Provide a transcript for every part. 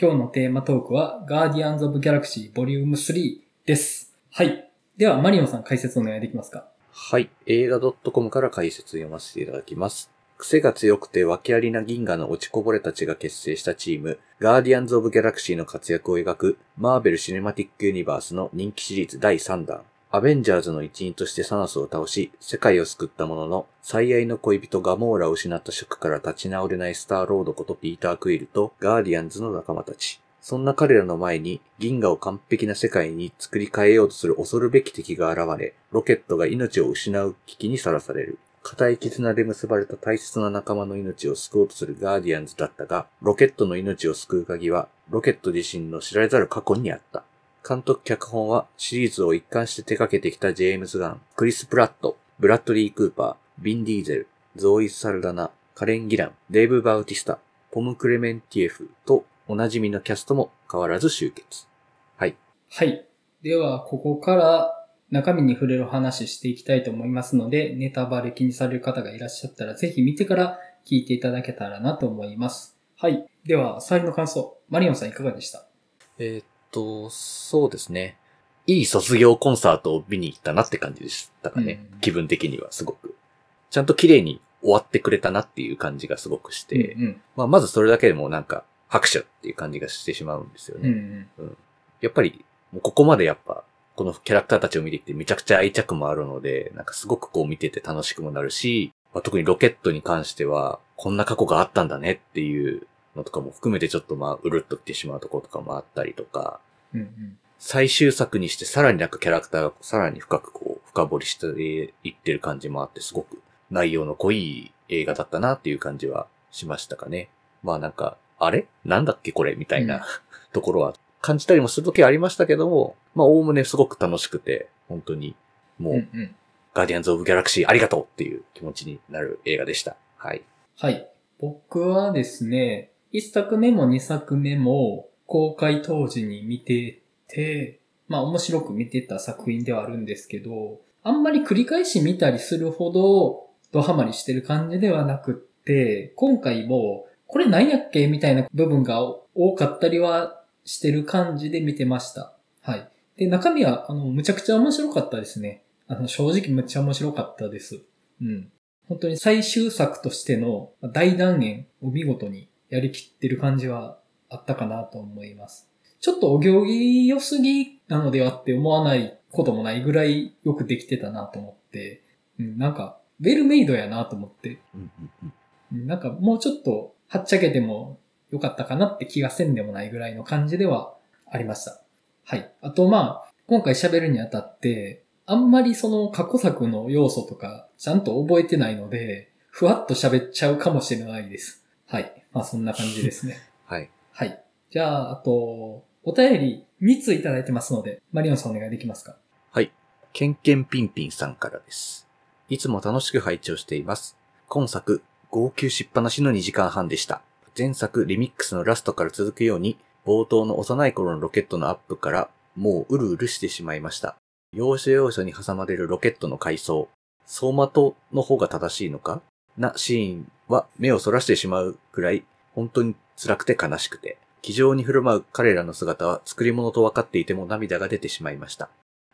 今日のテーマトークは、ガーディアンズ・オブ・ギャラクシーボリューム3です。はい。では、マリオさん解説お願いできますか？はい。映画 .com から解説読ませていただきます。癖が強くて訳ありな銀河の落ちこぼれたちが結成したチーム、ガーディアンズ・オブ・ギャラクシーの活躍を描く、マーベル・シネマティック・ユニバースの人気シリーズ第3弾。アベンジャーズの一員としてサノスを倒し、世界を救ったものの、最愛の恋人ガモーラを失ったショックから立ち直れないスターロードことピーター・クイルとガーディアンズの仲間たち。そんな彼らの前に銀河を完璧な世界に作り変えようとする恐るべき敵が現れ、ロケットが命を失う危機にさらされる。固い絆で結ばれた大切な仲間の命を救おうとするガーディアンズだったが、ロケットの命を救う鍵は、ロケット自身の知られざる過去にあった。監督脚本はシリーズを一貫して手掛けてきたジェームズ・ガン、クリス・プラット、ブラッドリー・クーパー、ビン・ディーゼル、ゾーイ・サルダナ、カレン・ギラン、デーブ・バウティスタ、ポム・クレメンティエフとおなじみのキャストも変わらず集結。はい。はい。では、ここから中身に触れる話していきたいと思いますので、ネタバレ気にされる方がいらっしゃったら、ぜひ見てから聞いていただけたらなと思います。はい。では、触りの感想。マリオンさんいかがでした？えーっと、そうですね。いい卒業コンサートを見に行ったなって感じでしたかね。うん気分的にはすごく。ちゃんと綺麗に終わってくれたなっていう感じがすごくして、うんうん。まあ、まずそれだけでもなんか拍手っていう感じがしてしまうんですようんね。うん。やっぱり、ここまでやっぱ、このキャラクターたちを見てきてめちゃくちゃ愛着もあるので、なんかすごくこう見てて楽しくもなるし、まあ、特にロケットに関しては、こんな過去があったんだねっていうのとかも含めてちょっとまあ、うるっときてしまうところとかもあったりとか、うんうん。最終作にしてさらになんかキャラクターがさらに深くこう、深掘りしていってる感じもあって、すごく内容の濃い映画だったなっていう感じはしましたかね。まあなんか、あれ？なんだっけこれ？みたいな、うん ところは感じたりもするときはありましたけども、まあ、おおむねすごく楽しくて、本当に、もう、うんうん。ガーディアンズ・オブ・ギャラクシーありがとうっていう気持ちになる映画でした。はい。はい。僕はですね、一作目も二作目も公開当時に見てて、まあ面白く見てた作品ではあるんですけど、あんまり繰り返し見たりするほどドハマりしてる感じではなくって、今回もこれ何やっけ？みたいな部分が多かったりはしてる感じで見てました。はい。で、中身は、あの、むちゃくちゃ面白かったですね。あの、正直むっちゃ面白かったです。うん。本当に最終作としての大断言を見事にやりきってる感じはあったかなと思います。ちょっとお行儀良すぎなのではって思わないこともないぐらいよくできてたなと思って、うん、なんか、ウェルメイドやなと思って、なんかもうちょっとはっちゃけてもよかったかなって気がせんでもないぐらいの感じではありました。はい。あとまあ、今回喋るにあたって、あんまりその過去作の要素とかちゃんと覚えてないので、ふわっと喋っちゃうかもしれないです。はい。まあそんな感じですね。はい。はい。じゃあ、あと、お便り3ついただいてますので、マリオンさんお願いできますか？はい。ケンケンピンピンさんからです。いつも楽しく拝聴しています。今作、号泣しっぱなしの2時間半でした。前作リミックスのラストから続くように、冒頭の幼い頃のロケットのアップから、もううるうるしてしまいました。要所要所に挟まれるロケットの回想。走馬灯の方が正しいのか？なシーンは目をそらしてしまうくらい、本当に辛くて悲しくて、気丈に振る舞う彼らの姿は作り物と分かっていても涙が出てしまいました。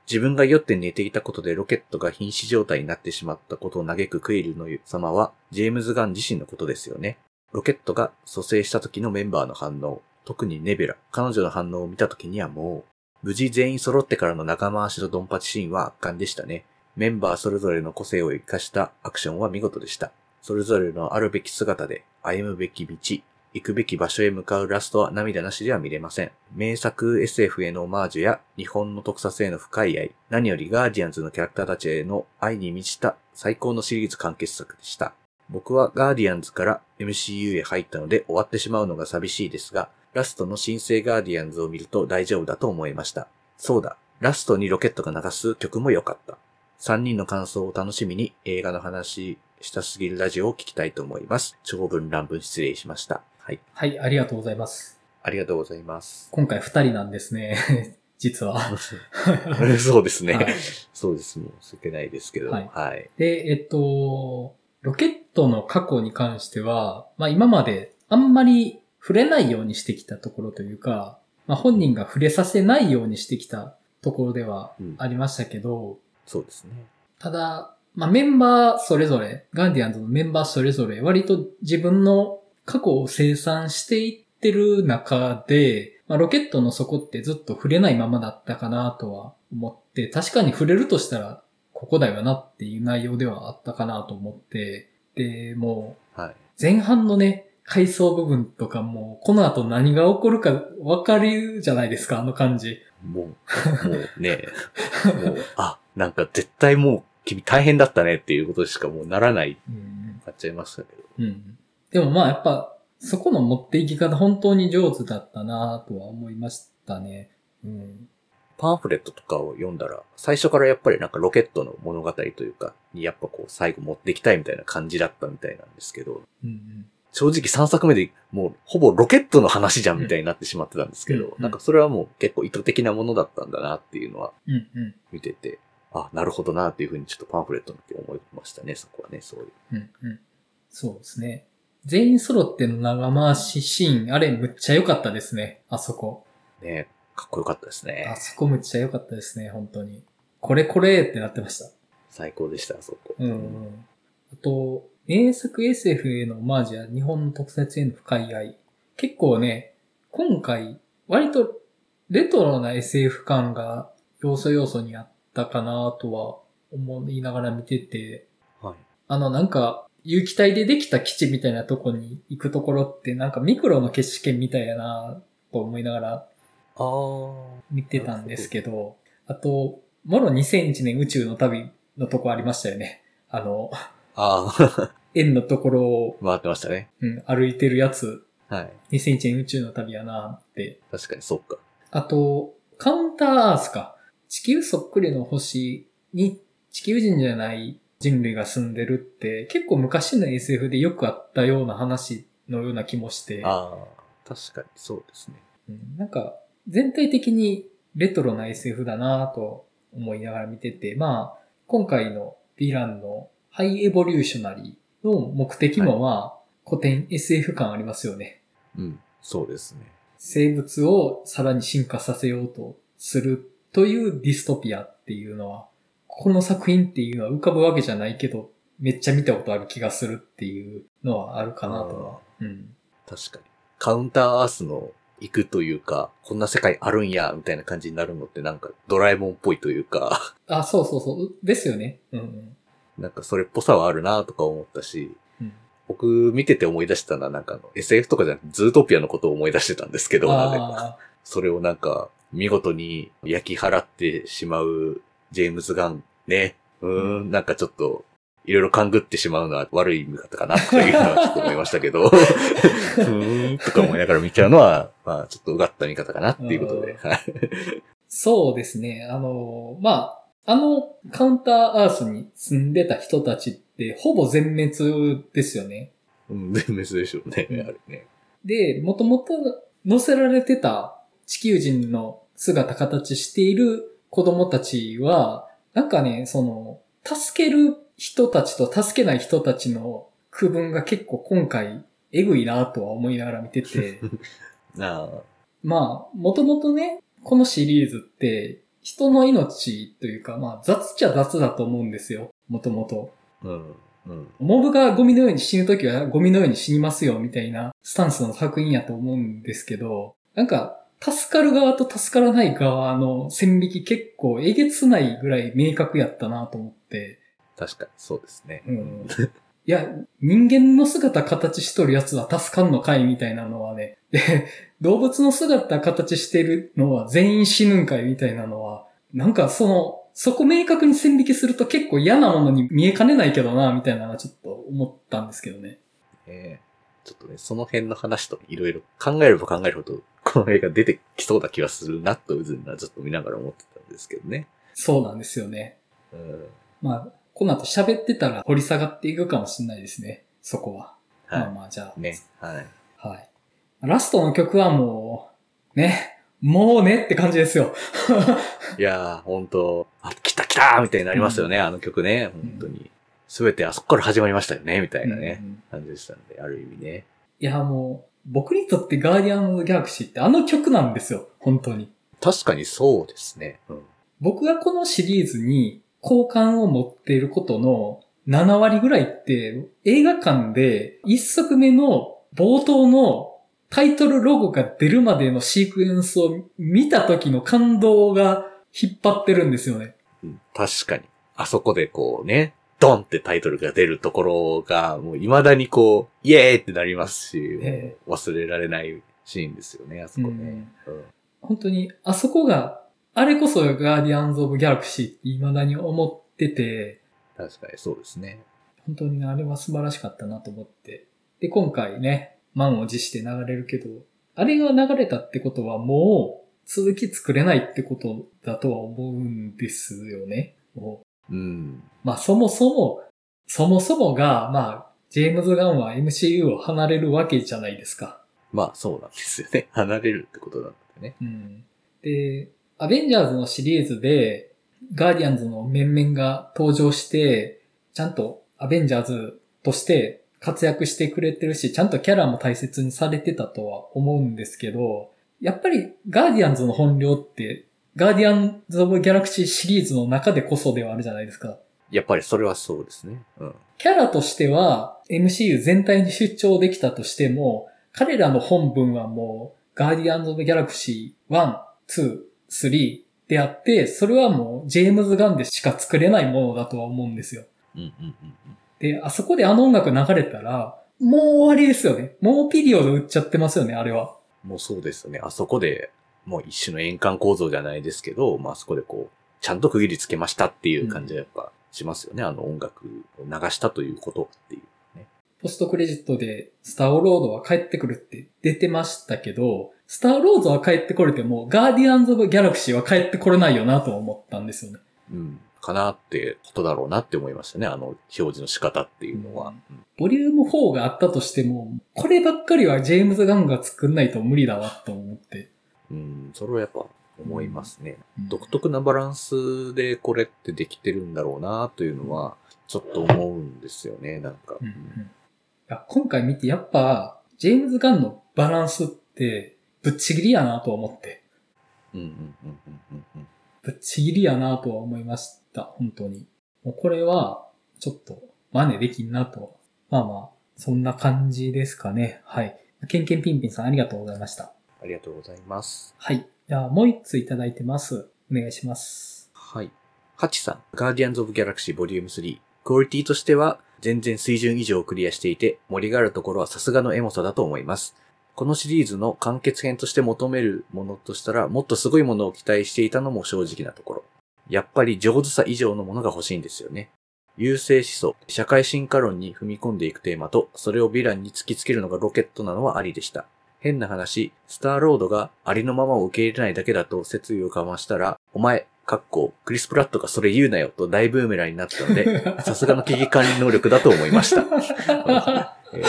自分が酔って寝ていたことでロケットが瀕死状態になってしまったことを嘆くクイルの様は、ジェームズ・ガン自身のことですよね。ロケットが蘇生した時のメンバーの反応、特にネベラ、彼女の反応を見た時にはもう、無事全員揃ってからの仲間足のドンパチシーンは圧巻でしたね。メンバーそれぞれの個性を生かしたアクションは見事でした。それぞれのあるべき姿で歩むべき道、行くべき場所へ向かうラストは涙なしでは見れません。名作 SF へのオマージュや日本の特撮への深い愛、何よりガーディアンズのキャラクターたちへの愛に満ちた最高のシリーズ完結作でした。僕はガーディアンズから MCU へ入ったので終わってしまうのが寂しいですが、ラストの新生ガーディアンズを見ると大丈夫だと思いました。そうだ、ラストにロケットが流す曲も良かった。3人の感想を楽しみに映画の話したすぎるラジオを聞きたいと思います。長文乱文失礼しました。はい。はい、ありがとうございます。ありがとうございます。今回2人なんですね。実は。そうですね。はいそうです。もう、すけないですけど。はいはい。で、えっと、ロケットの過去に関しては、まあ今まであんまり触れないようにしてきたところというか、まあ本人が触れさせないようにしてきたところではありましたけど、そうですね。ただ、まあメンバーそれぞれ、ガンディアンズのメンバーそれぞれ、割と自分の過去を生産していってる中で、まあ、ロケットの底ってずっと触れないままだったかなとは思って、確かに触れるとしたら、ここだよなっていう内容ではあったかなと思って、で、もう、はい。前半のね、回想部分とかも、この後何が起こるか分かるじゃないですか、あの感じ。もう、もうね、もう、あ、なんか絶対もう君大変だったねっていうことしかもうならない、うん。なっちゃいましたけど。うん。でもまあやっぱ、そこの持っていき方本当に上手だったなとは思いましたね。うん。パンフレットとかを読んだら、最初からやっぱりなんかロケットの物語というか、にやっぱこう最後持っていきたいみたいな感じだったみたいなんですけど、うんうん。正直3作目でもうほぼロケットの話じゃんみたいになってしまってたんですけど、うんなんかそれはもう結構意図的なものだったんだなっていうのはうんうん。見てて、あ、なるほどなっていうふうにちょっとパンフレットの時思いましたね、そこはね、そういう。うんうん。そうですね。全員揃っての長回しシーン、あれむっちゃ良かったですね。あそこ。ねかっこよかったですあね。そこむっちゃ良かったですね、本当に。これこれってなってました。最高でした、あそこ。うんうん。あと、名作 SF へのオマージュや日本の特撮への深い愛。結構ね、今回、割とレトロな SF 感が要素要素にあったかなとは思いながら見てて、はい。あのなんか、有機体でできた基地みたいなとこに行くところってなんかミクロの決死権みたいやなと思いながら。見てたんですけど、あと、もろ2001年宇宙の旅のとこありましたよね。あの、あー。円のところを、回ってましたね。うん、歩いてるやつ、はい。2001年宇宙の旅やなって。確かにそうか。あと、カウンターアースか。地球そっくりの星に地球人じゃない人類が住んでるって結構昔の SF でよくあったような話のような気もして、あー。確かにそうですね。うんなんか全体的にレトロな SF だなと思いながら見てて、まあ、今回のヴィランのハイエボリューショナリーの目的もまあ、古典 SF 感ありますよね。うん。そうですね。生物をさらに進化させようとするというディストピアっていうのは、この作品っていうのは浮かぶわけじゃないけど、めっちゃ見たことある気がするっていうのはあるかなとは。うん。確かに。カウンターアースの行くというか、こんな世界あるんや、みたいな感じになるのってなんかドラえもんっぽいというか、あ、そうそうそう。ですよね。うんうん。なんかそれっぽさはあるなとか思ったし、うん僕見てて思い出したのはなんかあの SF とかじゃなくてズートピアのことを思い出してたんですけど、それをなんか見事に焼き払ってしまうジェームズ・ガンね。うーん、なんかちょっといろいろ勘ぐってしまうのは悪い見方かなというのはちょっと思いましたけど、うーん、とか思いながら見ちゃうのは、まあちょっとうがった見方かなっていうことで。はい。そうですね。あの、まあ、あのカウンターアースに住んでた人たちってほぼ全滅ですよね。うん、全滅でしょうね、うんあれね。で、もともと載せられてた地球人の姿形している子供たちは、なんかね、その、助ける人たちと助けない人たちの区分が結構今回、えぐいなとは思いながら見てて、あ まあ、もともとね、このシリーズって、人の命というか、まあ、雑っちゃ雑だと思うんですよ。もともと。あ、うん、うん。モブがゴミのように死ぬときはゴミのように死にますよ、みたいなスタンスの作品やと思うんですけど、なんか、助かる側と助からない側の線引き結構えげつないぐらい明確やったなと思って、確かにそうですね。うん。いや、人間の姿形しとるやつは助かんのかいみたいなのはね。で、動物の姿形してるのは全員死ぬんかいみたいなのは、なんかその、そこ明確に線引きすると結構嫌なものに見えかねないけどな、みたいなのはちょっと思ったんですけどね。えーちょっとね、その辺の話といろいろ考えれば考えるほど、この映画出てきそうな気がするなと、うずにはずっと見ながら思ってたんですけどね。そうなんですよね。うん。まあ、この後喋ってたら掘り下がっていくかもしれないですね。そこは。まあはまあ、じゃあ。い。ね。はい。はい。ラストの曲はもう、ね、もうねって感じですよ。いやー、本当あ、来た来たみたいになりますよね、あの曲ね。本当に。すべてあそこから始まりましたよね、みたいなね、うんうん感じでしたんで、ある意味ね。いや、も僕にとってガーディアンズ・ギャラクシーってあの曲なんですよ。本当に。確かにそうですね。うん。僕がこのシリーズに好感を持っていることの7割ぐらいって映画館で一作目の冒頭のタイトルロゴが出るまでのシークエンスを見た時の感動が引っ張ってるんですよね。うん確かに。あそこでこうね、ドンってタイトルが出るところが、もう未だにこう、イエーイってなりますし、え忘れられないシーンですよね、あそこね。うん本当に、あそこが、あれこそガーディアンズ・オブ・ギャラクシーって未だに思ってて、確かにそうですね。本当にねあれは素晴らしかったなと思って。で、今回ね、満を持して流れるけど、あれが流れたってことはもう続き作れないってことだとは思うんですよね。もううん。まあそもそも、そもそもが、まあ、ジェームズ・ガンは MCU を離れるわけじゃないですか。まあそうなんですよね。離れるってことなんでね。うん。で、アベンジャーズのシリーズで、ガーディアンズの面々が登場して、ちゃんとアベンジャーズとして活躍してくれてるし、ちゃんとキャラも大切にされてたとは思うんですけど、やっぱりガーディアンズの本領って、ガーディアンズ・オブ・ギャラクシーシリーズの中でこそではあるじゃないですか。やっぱりそれはそうですね。うん。キャラとしては MCU 全体に出張できたとしても、彼らの本文はもうガーディアンズ・オブ・ギャラクシー1、2、3であって、それはもうジェームズ・ガンでしか作れないものだとは思うんですよ。うんうんうんうん。で、あそこであの音楽流れたら、もう終わりですよね。もうピリオド打っちゃってますよね、あれは。もうそうですよね。あそこで、もう一種の円環構造じゃないですけど、まああそこでこう、ちゃんと区切りつけましたっていう感じはやっぱしますよね。あの音楽を流したということっていう。ポストクレジットで、スターロードは帰ってくるって出てましたけど、スターロードは帰ってこれても、ガーディアンズ・オブ・ギャラクシーは帰ってこれないよなと思ったんですよね。うん。かなってことだろうなって思いましたね。あの表示の仕方っていうのは。うんボリューム4があったとしても、こればっかりはジェームズ・ガンが作んないと無理だわと思って。うん、それはやっぱ思いますね。うん独特なバランスでこれってできてるんだろうなというのは、ちょっと思うんですよね、なんか。うんうんいや今回見てやっぱ、ジェームズ・ガンのバランスって、ぶっちぎりやなと思って。ぶっちぎりやなとは思いました、本当に。もうこれは、ちょっと、真似できんなと。まあまあ、そんな感じですかね。はい。ケンケンピンピンさんありがとうございました。ありがとうございます。はい。じゃあ、もう一ついただいてます。お願いします。はい。ハチさん、ガーディアンズ・オブ・ギャラクシーボリューム3。クオリティとしては、全然水準以上をクリアしていて、盛りがあるところはさすがのエモさだと思います。このシリーズの完結編として求めるものとしたら、もっとすごいものを期待していたのも正直なところ。やっぱり上手さ以上のものが欲しいんですよね。優勢思想、社会進化論に踏み込んでいくテーマと、それをヴィランに突きつけるのがロケットなのはありでした。変な話、スターロードがありのままを受け入れないだけだと説意をかましたら、お前、かっこ、クリス・プラットがそれ言うなよと大ブーメランになったので、さすがの危機管理能力だと思いました。えー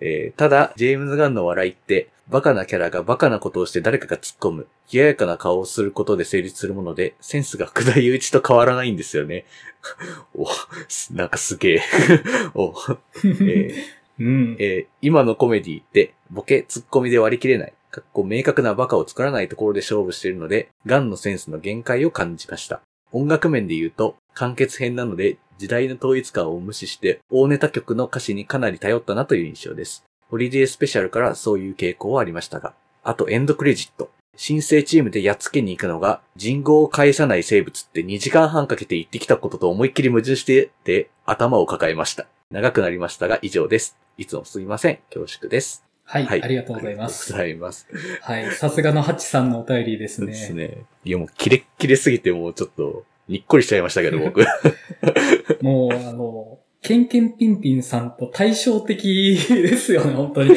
えーただ、ジェームズ・ガンの笑いって、バカなキャラがバカなことをして誰かが突っ込む、冷ややかな顔をすることで成立するもので、センスが福田雄一と変わらないんですよね。お、すなんかすげえ。お、えーうん。えー今のコメディって、ボケ、ツッコミで割り切れない。かっこ明確なバカを作らないところで勝負しているので、ガンのセンスの限界を感じました。音楽面で言うと、完結編なので、時代の統一感を無視して、大ネタ曲の歌詞にかなり頼ったなという印象です。ホリデースペシャルからそういう傾向はありましたが。あと、エンドクレジット。新生チームでやっつけに行くのが、人語を返さない生物って2時間半かけて行ってきたことと思いっきり矛盾してて、頭を抱えました。長くなりましたが、以上です。いつもすみません。恐縮です。はい、ありがとうございます。ありがとうございます。はい、さすがのハチさんのお便りですね。ですね。いや、もうキレッキレすぎて、もうちょっと、にっこりしちゃいましたけど、僕。もう、あの、ケンケンピンピンさんと対照的ですよね、本当に。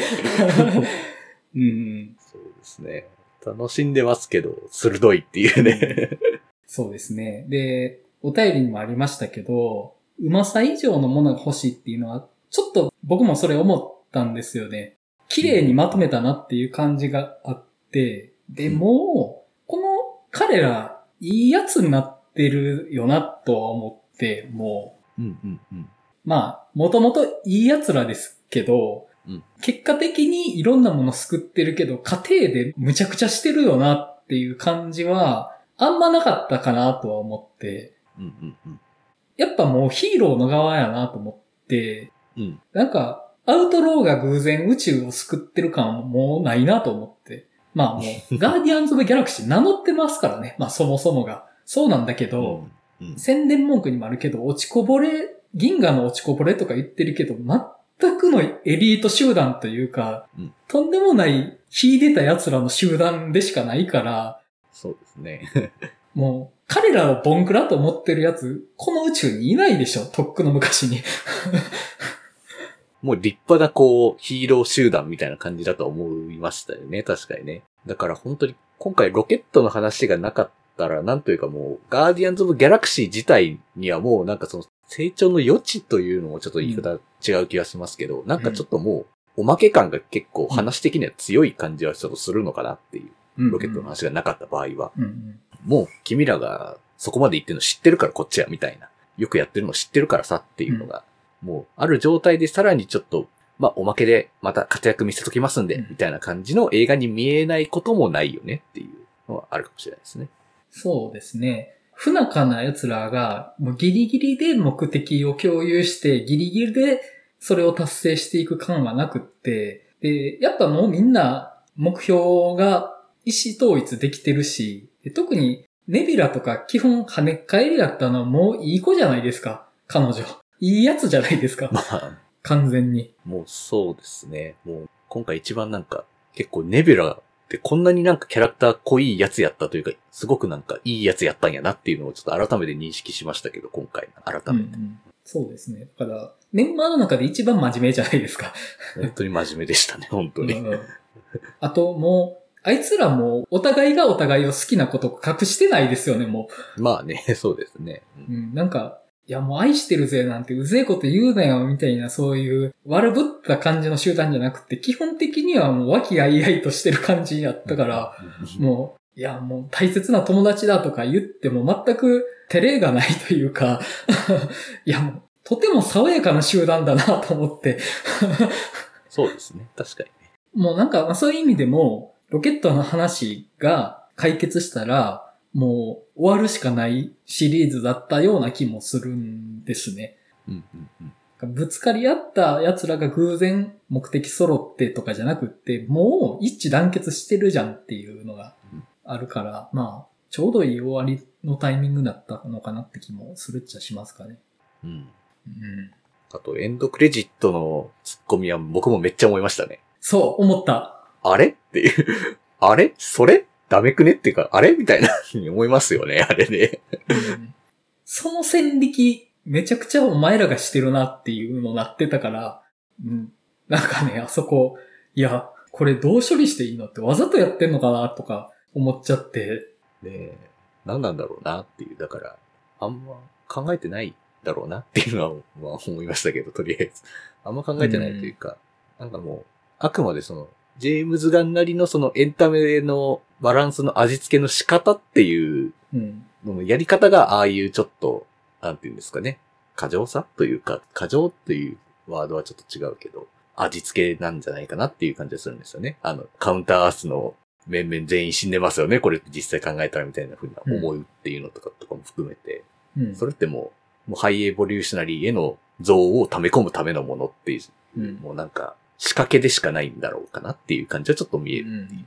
うん、そうですね。楽しんでますけど、鋭いっていうね。そうですね。で、お便りにもありましたけど、うまさ以上のものが欲しいっていうのは、ちょっと僕もそれ思ったんですよね。綺麗にまとめたなっていう感じがあって、でも、この彼ら、いいやつになってるよなとは思って、もう、うんうんうん。まあ、もともといい奴らですけど、うん結果的にいろんなもの救ってるけど、家庭でむちゃくちゃしてるよなっていう感じは、あんまなかったかなとは思って、うんうんうん。やっぱもうヒーローの側やなと思って、うん。なんか、アウトローが偶然宇宙を救ってる感はもうないなと思って。まあもう、ガーディアンズ・オブ・ギャラクシー名乗ってますからね。まあそもそもが。そうなんだけど、うん、うん。宣伝文句にもあるけど、落ちこぼれ、銀河の落ちこぼれとか言ってるけど、全くのエリート集団というか、うんとんでもない秀でた奴らの集団でしかないから、そうですね。もう、彼らをボンクラと思ってるやつ、この宇宙にいないでしょ、とっくの昔に。もう立派なこう、ヒーロー集団みたいな感じだと思いましたよね。確かにね。だから本当に、今回ロケットの話がなかったら、なんというかもう、ガーディアンズ・オブ・ギャラクシー自体にはもうなんかその、成長の余地というのもちょっと言い方違う気がしますけど、なんかちょっともう、おまけ感が結構話的には強い感じはちょっとするのかなっていう、ロケットの話がなかった場合は。うんうんもう君らがそこまで言ってるの知ってるからこっちやみたいな。よくやってるの知ってるからさっていうのが、もうある状態でさらにちょっと、まあおまけでまた活躍見せときますんで、うんみたいな感じの映画に見えないこともないよねっていうのはあるかもしれないですね。そうですね。不仲な奴らが、もうギリギリで目的を共有して、ギリギリでそれを達成していく感はなくって、で、やっぱもうみんな目標が意思統一できてるし、で特にネビラとか基本跳ねっ返りだったのはもういい子じゃないですか、彼女。いいやつじゃないですか、まあ、完全に。もうそうですね。もう今回一番なんか結構ネビュラってこんなになんかキャラクター濃いやつやったというか、すごくなんかいいやつやったんやなっていうのをちょっと改めて認識しましたけど、今回改めて。うんうんそうですね。だから、メンバーの中で一番真面目じゃないですか。本当に真面目でしたね、本当に。うんあともう、あいつらもお互いがお互いを好きなことを隠してないですよね、もまあね、そうですね。う。うん、なんか、いやもう愛してるぜなんてうぜえこと言うなよみたいなそういう悪ぶった感じの集団じゃなくて、基本的にはもう和気あいあいとしてる感じやったから、もう、いやもう大切な友達だとか言っても全く照れがないというか、いやもう、とても爽やかな集団だなと思って、そうですね。確かにね。もうなんか、まあそういう意味でも、ロケットの話が解決したら、もう終わるしかないシリーズだったような気もするんですね。うんうんうん。ぶつかり合った奴らが偶然目的揃ってとかじゃなくって、もう一致団結してるじゃんっていうのがあるから、まあ、ちょうどいい終わりのタイミングだったのかなって気もするっちゃしますかね。うん。うん。あと、エンドクレジットのツッコミは僕もめっちゃ思いましたね。そう、思った。あれ？っていう。あれ？それ？ダメくね？っていうか、あれ？みたいなふうに思いますよね、あれね。うんその線引き、めちゃくちゃお前らがしてるなっていうのなってたから、うん。なんかね、あそこ、いや、これどう処理していいのってわざとやってんのかなとか思っちゃって、ねえ、何なんだろうなっていう。だから、あんま考えてないだろうなっていうのは、まあ思いましたけど、とりあえず。あんま考えてないというか、なんかもう、あくまでその、ジェームズガンなりのそのエンタメのバランスの味付けの仕方っていううん。ののやり方が、ああいうちょっと、なんていうんですかね。過剰さというか、過剰っていうワードはちょっと違うけど、味付けなんじゃないかなっていう感じがするんですよね。あの、カウンターアースの面々全員死んでますよね。これ実際考えたらみたいな風な思うっていうのとかとかも含めて、うん。それってもう、もうハイエボリューショナリーへの像を溜め込むためのものっていう、うんもうなんか、仕掛けでしかないんだろうかなっていう感じはちょっと見える。うん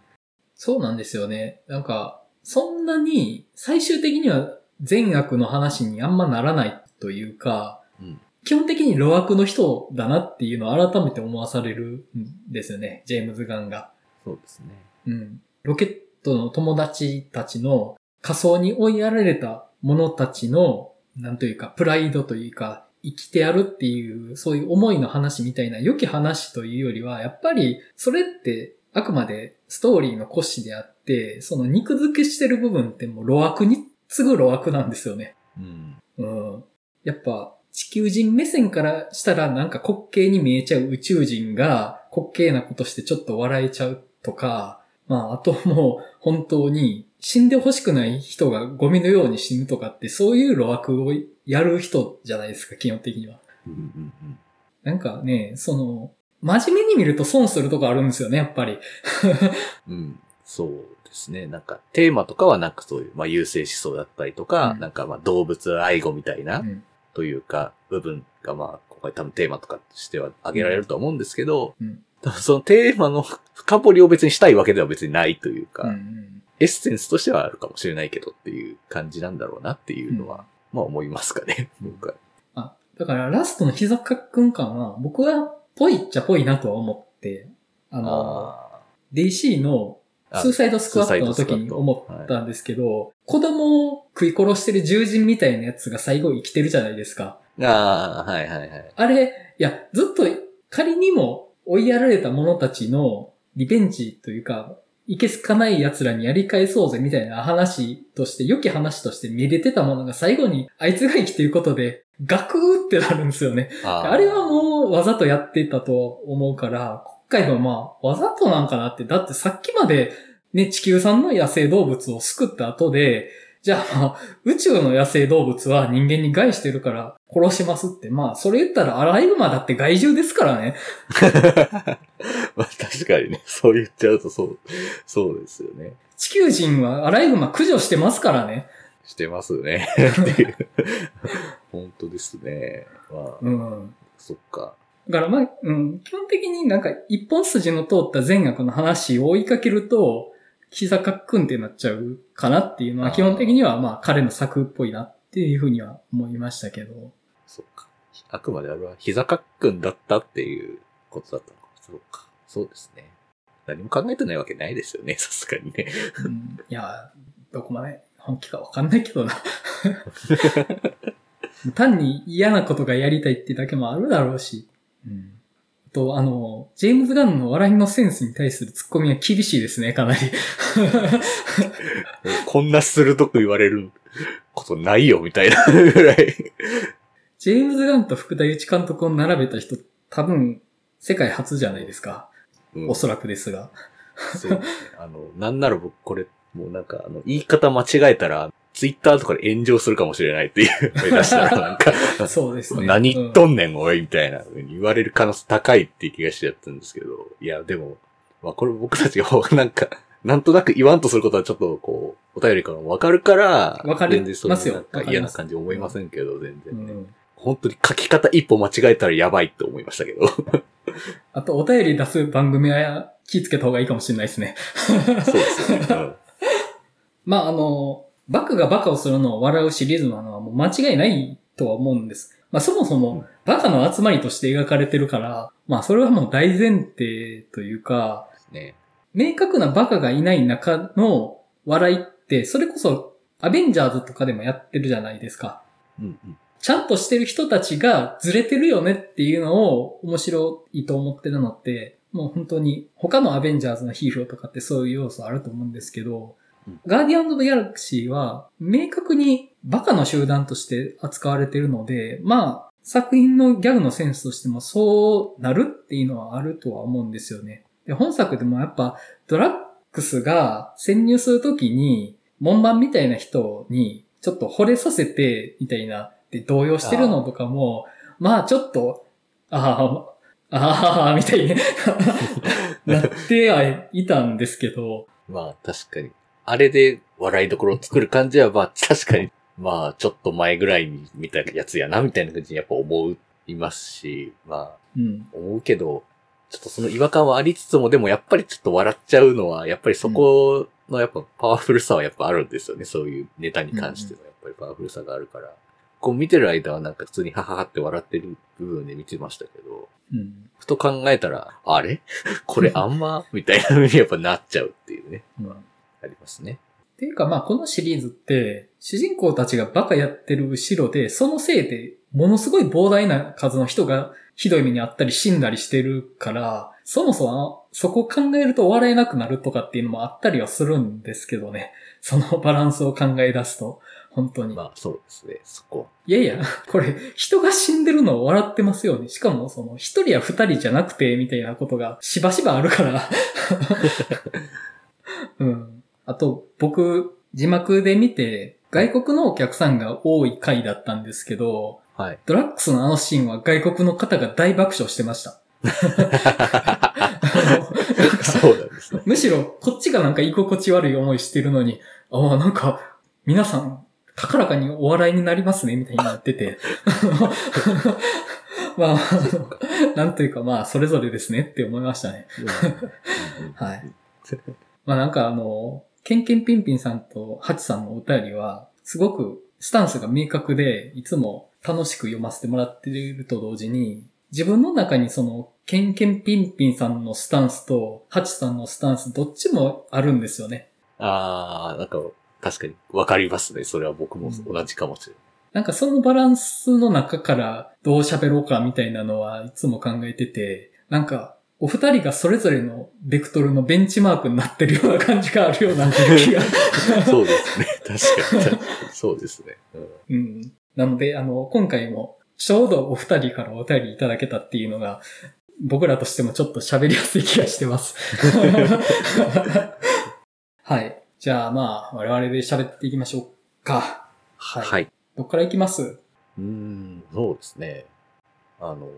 そうなんですよね。なんか、そんなに最終的には善悪の話にあんまならないというか、うん基本的に路悪の人だなっていうのを改めて思わされるんですよね、ジェームズ・ガンが。そうですね。うん。ロケットの友達たちの仮想に追いやられた者たちの、なんというか、プライドというか、生きてやるっていう、そういう思いの話みたいな良き話というよりは、やっぱり、それって、あくまでストーリーの骨子であって、その肉付けしてる部分ってもう路悪に次ぐ路悪なんですよね。うん。うん。やっぱ、地球人目線からしたらなんか滑稽に見えちゃう宇宙人が滑稽なことしてちょっと笑えちゃうとか、まあ、あともう本当に死んでほしくない人がゴミのように死ぬとかってそういう路悪をやる人じゃないですか、基本的には。うんうんうん。なんかね、その、真面目に見ると損するとこあるんですよね、やっぱり。うん。そうですね。なんか、テーマとかはなんかそういう、まあ、優勢思想だったりとか、うんなんかまあ、動物愛護みたいな、うんというか、部分がまあ、今回多分テーマとかとしては挙げられると思うんですけど、うん多分そのテーマの深掘りを別にしたいわけでは別にないというか、うんうんエッセンスとしてはあるかもしれないけどっていう感じなんだろうなっていうのは、まあ思いますかね、僕は。あ、だからラストの膝かっくん感は、僕はぽいっちゃぽいなとは思って、あの、あ DC のあスーサイドスクワットの時に思ったんですけど、子供を食い殺してる獣人みたいなやつが最後生きてるじゃないですか。ーあー、はいはいはい。あれ、いや、ずっと仮にも追いやられた者たちのリベンジというか、いけすかない奴らにやり返そうぜみたいな話として、良き話として見れてたものが最後にあいつが生きてることで、ガクーってなるんですよね。あーあれはもうわざとやってたと思うから、今回はまあわざとなんかなって、だってさっきまでね、地球産の野生動物を救った後で、じゃあまあ、宇宙の野生動物は人間に害してるから殺しますって、まあそれ言ったらアライグマだって害獣ですからね。まあ確かにね、そう言っちゃうとそう、そうですよね。地球人はアライグマ駆除してますからね。してますね。っていう。本当ですね。まあ、うん。そっか。だからまあ、うん、基本的になんか一本筋の通った善悪の話を追いかけると、膝かっくんってなっちゃうかなっていうのは基本的にはまあ彼の作っぽいなっていうふうには思いましたけど。そっか。あくまであれは膝かっくんだったっていうことだったのか。そうか。そうですね。何も考えてないわけないですよね、さすがにね。うん、いや、どこまで本気かわかんないけどな。単に嫌なことがやりたいってだけもあるだろうし。うん。あと、あの、ジェームズ・ガンの笑いのセンスに対するツッコミは厳しいですね、かなり。こんな鋭く言われることないよ、みたいなぐらい。ジェームズ・ガンと福田祐一監督を並べた人、多分、世界初じゃないですか。うんおそらくですが。そうですね。あの、なんなら僕これ、もうなんか、あの、言い方間違えたら、ツイッターとかで炎上するかもしれないっていう、目指したらなんか、そうですね。何言っとんねん、おい、みたいな言われる可能性高いっていう気がしちゃったんですけど、いや、でも、まあこれ僕たちがなんか、なんとなく言わんとすることはちょっとこう、お便りからもわかるから、わかり全然そま嫌な感じ思いませんけど、全然ね、うん本当に書き方一歩間違えたらやばいって思いましたけど。あと、お便り出す番組は気ぃつけた方がいいかもしれないですね。そうですよね。うんまあ、あの、バカがバカをするのを笑うシリーズなのはもう間違いないとは思うんです。まあ、そもそも、バカの集まりとして描かれてるから、まあ、それはもう大前提というか、ね。明確なバカがいない中の笑いって、それこそ、アベンジャーズとかでもやってるじゃないですか。うんうん。ちゃんとしてる人たちがずれてるよねっていうのを面白いと思ってるのって、もう本当に他のアベンジャーズのヒーローとかってそういう要素あると思うんですけど、うんガーディアンズ・オブ・ギャラクシーは明確にバカの集団として扱われてるので、まあ作品のギャグのセンスとしてもそうなるっていうのはあるとは思うんですよね。で、本作でもやっぱドラッグスが潜入するときに門番みたいな人にちょっと惚れさせてみたいなで動揺してるのとかも、まあちょっと、ああ、ああ、みたいに なってはいたんですけど、まあ確かに。あれで笑いどころを作る感じは、まあ確かに、まあちょっと前ぐらいにみたやつやな、みたいな感じにやっぱ思いますし、まあうん。思うけど、ちょっとその違和感はありつつも、でもやっぱりちょっと笑っちゃうのは、やっぱりそこのやっぱパワフルさはやっぱあるんですよね。そういうネタに関してのやっぱりパワフルさがあるから。こう見てる間はなんか普通にハハハって笑ってる部分で見てましたけど、うん。ふと考えたら、あれ？これあんま？みたいな風にやっぱなっちゃうっていうね。うんありますね。っていうかまあこのシリーズって、主人公たちがバカやってる後ろで、そのせいで、ものすごい膨大な数の人がひどい目にあったり死んだりしてるから、そもそもそこを考えると笑えなくなるとかっていうのもあったりはするんですけどね。そのバランスを考え出すと、本当に。まあそうですね、そこ。いやいや、これ、人が死んでるのを笑ってますよね。しかも、その、一人や二人じゃなくて、みたいなことが、しばしばあるから。うん。あと、僕、字幕で見て、外国のお客さんが多い回だったんですけど、はい。ドラッグスのあのシーンは外国の方が大爆笑してました。そうなんですね。むしろ、こっちがなんか居心地悪い思いしてるのに、ああ、なんか、皆さん、高らかにお笑いになりますね、みたいになってて。まあ、なんというかまあ、それぞれですねって思いましたね。はい。まあなんかあの、ケンケンピンピンさんとハチさんのお便りは、すごくスタンスが明確で、いつも楽しく読ませてもらっていると同時に、自分の中にその、ケンケンピンピンさんのスタンスと、ハチさんのスタンス、どっちもあるんですよね。ああ、なんか、確かにわかりますね。それは僕も同じかもしれない。なんかそのバランスの中からどう喋ろうかみたいなのはいつも考えてて、なんかお二人がそれぞれのベクトルのベンチマークになってるような感じがあるような気が。そうですね。確かに。そうですね。うんうん。なので、あの、今回もちょうどお二人からお便りいただけたっていうのが、僕らとしてもちょっと喋りやすい気がしてます。はい。じゃあまあ、我々で喋っていきましょうか。はい。はい。どっから行きます？うーん、そうですね。あの、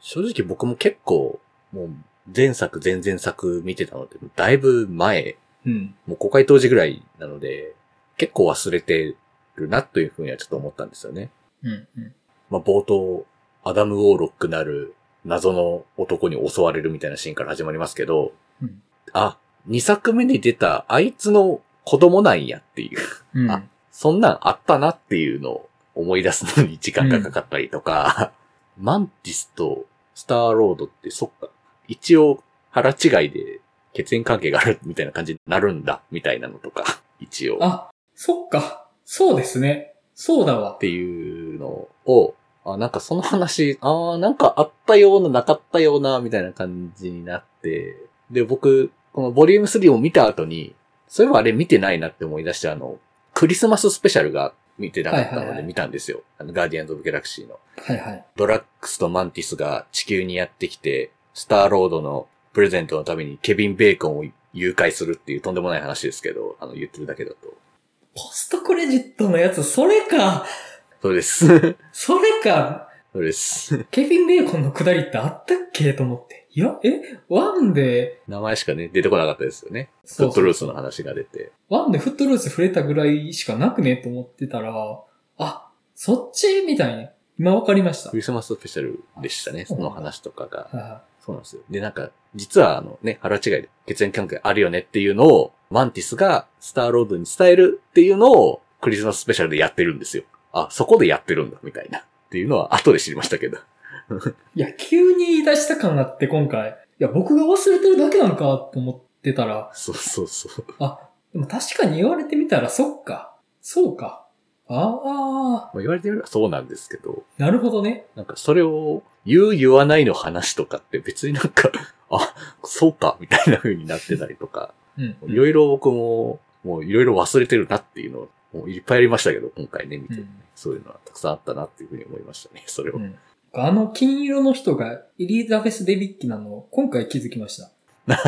正直僕も結構、もう前作、前々作見てたので、だいぶ前、うん。もう公開当時ぐらいなので、結構忘れてるなというふうにはちょっと思ったんですよね。うん。うん。まあ冒頭、アダム・ウォーロックなる謎の男に襲われるみたいなシーンから始まりますけど、うんあ、2作目に出たあいつの子供なんやっていう。うん。あそんなんあったなっていうのを思い出すのに時間がかかったりとか、マンティスとスターロードってそっか、一応腹違いで血縁関係があるみたいな感じになるんだ、みたいなのとか、一応。っあ、そっか。そうですね。そうだわ。ていうのを、あ、なんかその話、ああ、なんかあったような、なかったような、みたいな感じになって、で、僕、このボリューム3を見た後に、そういえばあれ見てないなって思い出して、あの、クリスマススペシャルが見てなかったのではいはいはい見たんですよ。あの、ガーディアンズ・オブ・ギャラクシーの。はいはい。ドラッグスとマンティスが地球にやってきて、スターロードのプレゼントのためにケビン・ベーコンを誘拐するっていうとんでもない話ですけど、あの、言ってるだけだと。ポストクレジットのやつ、それか。そうです。そそれか。うです。ケビン・ベーコンのくだりってあったっけ？と思って。いや、え？ワンで、名前しかね、出てこなかったですよね。フそうットルースの話が出て。ワンでフットルース触れたぐらいしかなくね？と思ってたら、あ、そっち？みたいな。今わかりましたク。リスマススペシャルでしたね、あその話とかが。はそうなんですよ。で、なんか、実はあのね、腹違いで血縁関係あるよねっていうのを、マンティスがスターロードに伝えるっていうのを、クリスマススペシャルでやってるんですよ。あ、そこでやってるんだ、みたいな。っていうのは後で知りましたけど。い。いや、急に言い出した感があって今回。いや、僕が忘れてるだけなのかと思ってたら、そうそうそう。あ、でも確かに言われてみたらそっか。そうか。ああ、まあ、言われてみればそうなんですけど、なるほどね。なんかそれを言う言わないの話とかって別になんか、あ、そうか、みたいな風になってたりとか、うん。いろいろ僕も、もういろいろ忘れてるなっていうのを、もういっぱいありましたけど、今回ね、見て、うんそういうのはたくさんあったなっていうふうに思いましたね、それを。うんあの金色の人がエリザベス・デビッキなのを今回気づきました。い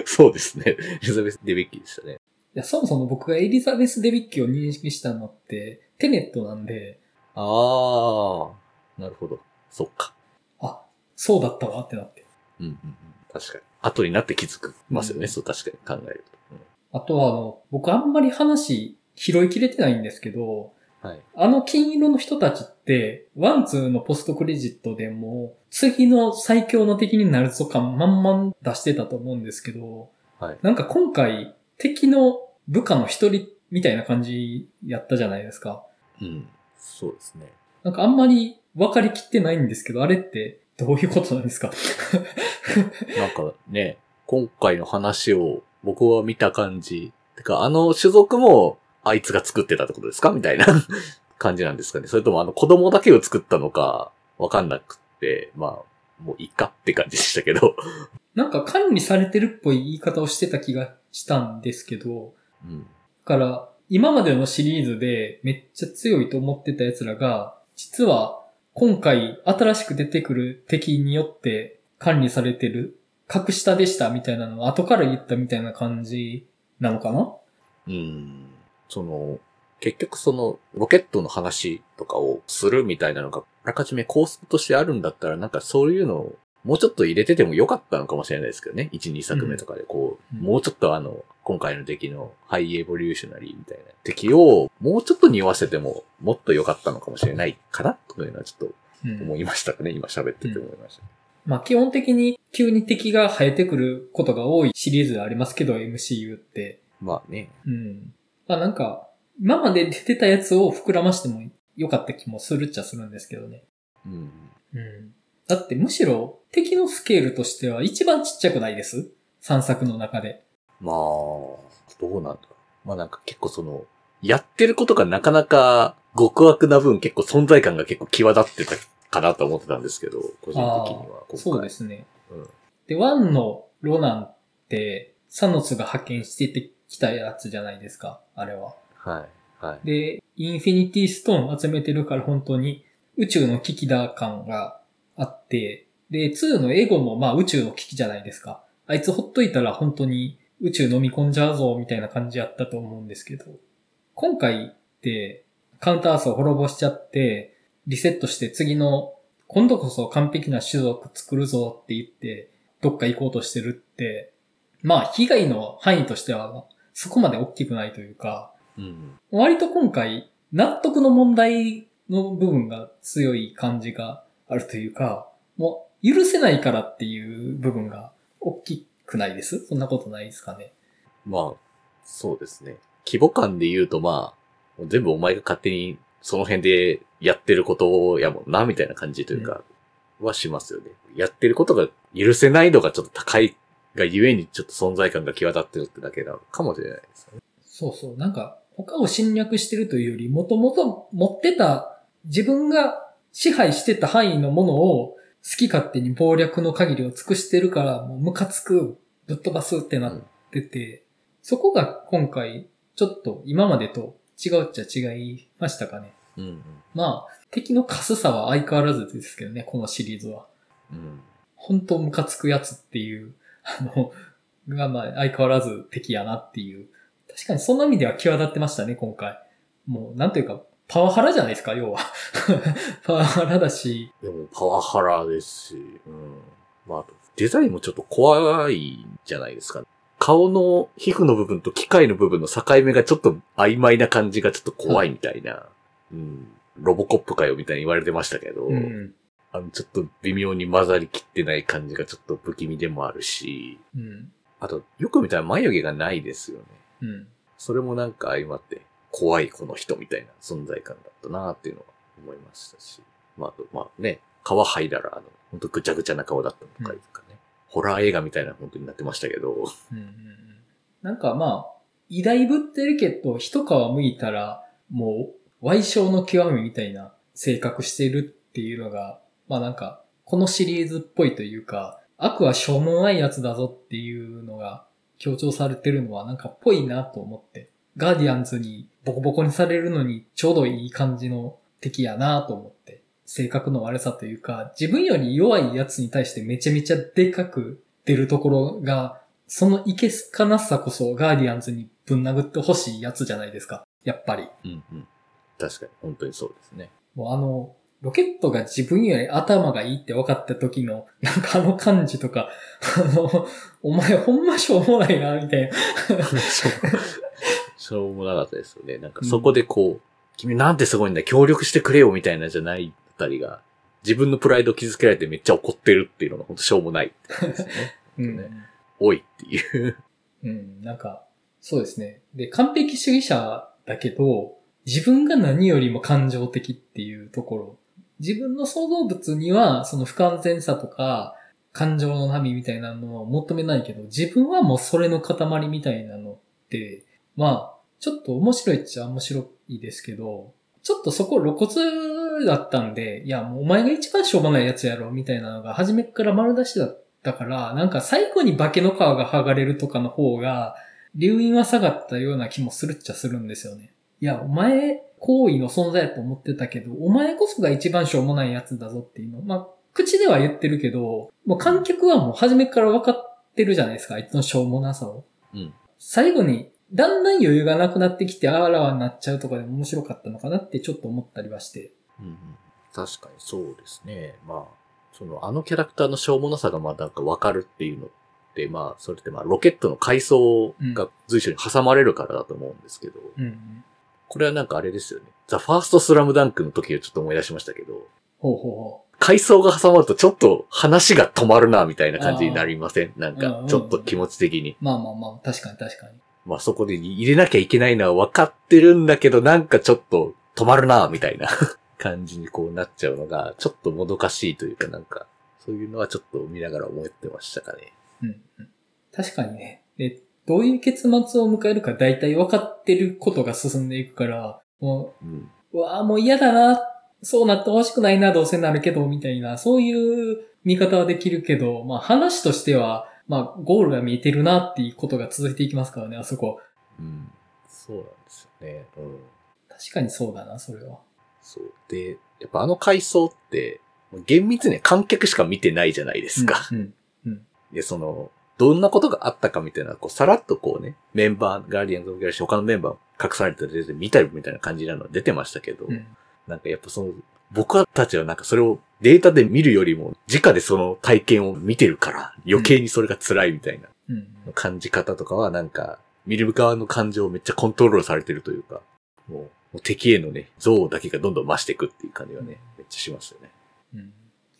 そうですね。エリザベス・デビッキーでしたね。や、そもそも僕がエリザベス・デビッキを認識したのって、テネットなんで、あー、なるほど。そっか。あ、そうだったわってなって。うんうんうん。確かに。後になって気づくますよね、うんそう確かに考えるあとはあの、僕あんまり話拾いきれてないんですけど、と。はい。あの金色の人たちって、ワンツーのポストクレジットでも、次の最強の敵になるぞ感満々出してたと思うんですけど、はいなんか今回、敵の部下の一人みたいな感じやったじゃないですか。うん。そうですね。なんかあんまり分かりきってないんですけど、あれってどういうことなんですか？なんかね、今回の話を僕は見た感じ。てか、あの種族もあいつが作ってたってことですか？みたいな感じなんですかね。それともあの子供だけを作ったのかわかんなくって、まあ、もういいかって感じでしたけど。なんか管理されてるっぽい言い方をしてた気がしたんですけど、うん。だから、今までのシリーズでめっちゃ強いと思ってた奴らが、実は今回新しく出てくる敵によって管理されてる格下でしたみたいなのを後から言ったみたいな感じなのかな？うん。その、結局その、ロケットの話とかをするみたいなのが、あらかじめ構想としてあるんだったら、なんかそういうのをもうちょっと入れててもよかったのかもしれないですけどね。1、2作目とかでこう、うんもうちょっとあの、今回の敵のハイエボリューショナリーみたいな敵をもうちょっと匂わせてももっと良かったのかもしれないかなというのはちょっとうん思いましたかね。今喋ってて思いました。まあ基本的に急に敵が生えてくることが多いシリーズでありますけど、MCU って。まあね。うん。まあなんか、今まで出てたやつを膨らましてもよかった気もするっちゃするんですけどね。うん。うん。だってむしろ敵のスケールとしては一番ちっちゃくないです ?3 作の中で。まあ、どうなんだろう。まあなんか結構その、やってることがなかなか極悪な分結構存在感が結構際立ってたかなと思ってたんですけど、個人的には。そうですね。うん。で、1のロナンって、サノスが派遣してきたやつじゃないですか、あれは。はい。はい。で、インフィニティストーン集めてるから本当に宇宙の危機だ感があって、で、2のエゴもまあ宇宙の危機じゃないですか。あいつほっといたら本当に宇宙飲み込んじゃうぞみたいな感じやったと思うんですけど、今回ってカウンターアースを滅ぼしちゃって、リセットして次の今度こそ完璧な種族作るぞって言って、どっか行こうとしてるって、まあ被害の範囲としてはそこまで大きくないというか、うん。割と今回、納得の問題の部分が強い感じがあるというか、もう許せないからっていう部分が大きくないです？そんなことないですかね？まあ、そうですね。規模感で言うとまあ、全部お前が勝手にその辺でやってることやもんな、みたいな感じというか、はしますよね。やってることが許せない度がちょっと高いがゆえにちょっと存在感が際立ってるってだけなのかもしれないですよね。そうそう。なんか、他を侵略してるというより、もともと持ってた、自分が支配してた範囲のものを好き勝手に謀略の限りを尽くしてるから、もうムカつく、ぶっ飛ばすってなってて、そこが今回、ちょっと今までと違うっちゃ違いましたかね。うんうん。まあ、敵のカスさは相変わらずですけどね、このシリーズは。うん。本当ムカつくやつっていう、あの、がまあ相変わらず敵やなっていう。確かにそんな意味では際立ってましたね、今回。もう、なんていうか、パワハラじゃないですか、要は。パワハラだし、でもパワハラですし、うん。まあ、あとデザインもちょっと怖いじゃないですか。顔の皮膚の部分と機械の部分の境目がちょっと曖昧な感じがちょっと怖いみたいな。うん。ロボコップかよみたいに言われてましたけど、うん。あの、ちょっと微妙に混ざりきってない感じがちょっと不気味でもあるし、うん。あと、よく見たら眉毛がないですよね。うん。それもなんか相まって、怖いこの人みたいな存在感だったなっていうのは思いましたし。まあ、あと、まあね、皮剥いだら、あの、ほんとぐちゃぐちゃな顔だったのとかいうかね、ホラー映画みたいな本当になってましたけど、うんうんうん。なんかまあ、偉大ぶってるけど、一皮剥いたら、もう、歪小の極みみたいな性格してるっていうのが、まあなんか、このシリーズっぽいというか、悪はしょうもないやつだぞっていうのが強調されてるのはなんかっぽいなと思って。ガーディアンズにボコボコにされるのにちょうどいい感じの敵やなと思って。性格の悪さというか、自分より弱いやつに対してめちゃめちゃでかく出るところが、そのいけすかなさこそガーディアンズにぶん殴ってほしいやつじゃないですか。やっぱり。うんうん。確かに、本当にそうですね。もうあの、ロケットが自分より頭がいいって分かった時の、なんかあの感じとか、あの、お前ほんましょうもないな、みたいな。しょうもなかったですよね。なんかそこでこう、君なんてすごいんだ、協力してくれよみたいなじゃないあたりが、自分のプライドを傷つけられてめっちゃ怒ってるっていうのが本当しょうもないね。うん。おいっていう。うん、なんか、そうですね。で、完璧主義者だけど、自分が何よりも感情的っていうところ。自分の想像物には、その不完全さとか、感情の波みたいなのを求めないけど、自分はもうそれの塊みたいなのって、まあ、ちょっと面白いっちゃ面白いですけど、ちょっとそこ露骨だったんで、いや、もうお前が一番しょうもないやつやろ、みたいなのが初めから丸出しだったから、なんか最後に化けの皮が剥がれるとかの方が、留飲は下がったような気もするっちゃするんですよね。いや、お前、行為の存在だと思ってたけど、お前こそが一番しょうもないやつだぞっていうの。まあ、口では言ってるけど、もう観客はもう初めから分かってるじゃないですか、あいつのしょうもなさを。うん。最後に、だんだん余裕がなくなってきて、あらわになっちゃうとかでも面白かったのかなってちょっと思ったりはして。うんうん、確かにそうですね。まあ、その、あのキャラクターのしょうもなさがまあなんかわかるっていうのって、まあ、それってまあ、ロケットの階層が随所に挟まれるからだと思うんですけど、うん。これはなんかあれですよね。ザ・ファーストスラムダンクの時をちょっと思い出しましたけど、ほうほうほ階層が挟まるとちょっと話が止まるな、みたいな感じになりません？なんかちょっと気持ち的に。う。まあまあまあ、確かに確かに。まあそこで入れなきゃいけないのは分かってるんだけど、なんかちょっと止まるな、みたいな 感じにこうなっちゃうのが、ちょっともどかしいというかなんか、そういうのはちょっと見ながら思ってましたかね。うんうん。確かにね。で、どういう結末を迎えるか大体分かってることが進んでいくから、もうん。う、うわあもう嫌だな、そうなってほしくないな、どうせなるけど、みたいな、そういう見方はできるけど、まあ話としては、まあゴールが見えてるなっていうことが続いていきますからね、あそこ。うん。そうなんですよね。うん。確かにそうだな、それは。そう。で、やっぱあの階層って、厳密には観客しか見てないじゃないですか。うん。うん。で、その、どんなことがあったかみたいな、こう、さらっとこうね、メンバー、ガーディアンズ・オブ・ギャラクシー、他のメンバー隠されて出て見たりみたいな感じなの出てましたけど、うん。なんかやっぱその、僕たちはなんかそれをデータで見るよりも、直でその体験を見てるから、余計にそれが辛いみたいなうん。感じ方とかは、なんか、見る側の感情をめっちゃコントロールされてるというか、もう、敵へのね、憎悪だけがどんどん増していくっていう感じがね、めっちゃしますよね。うん。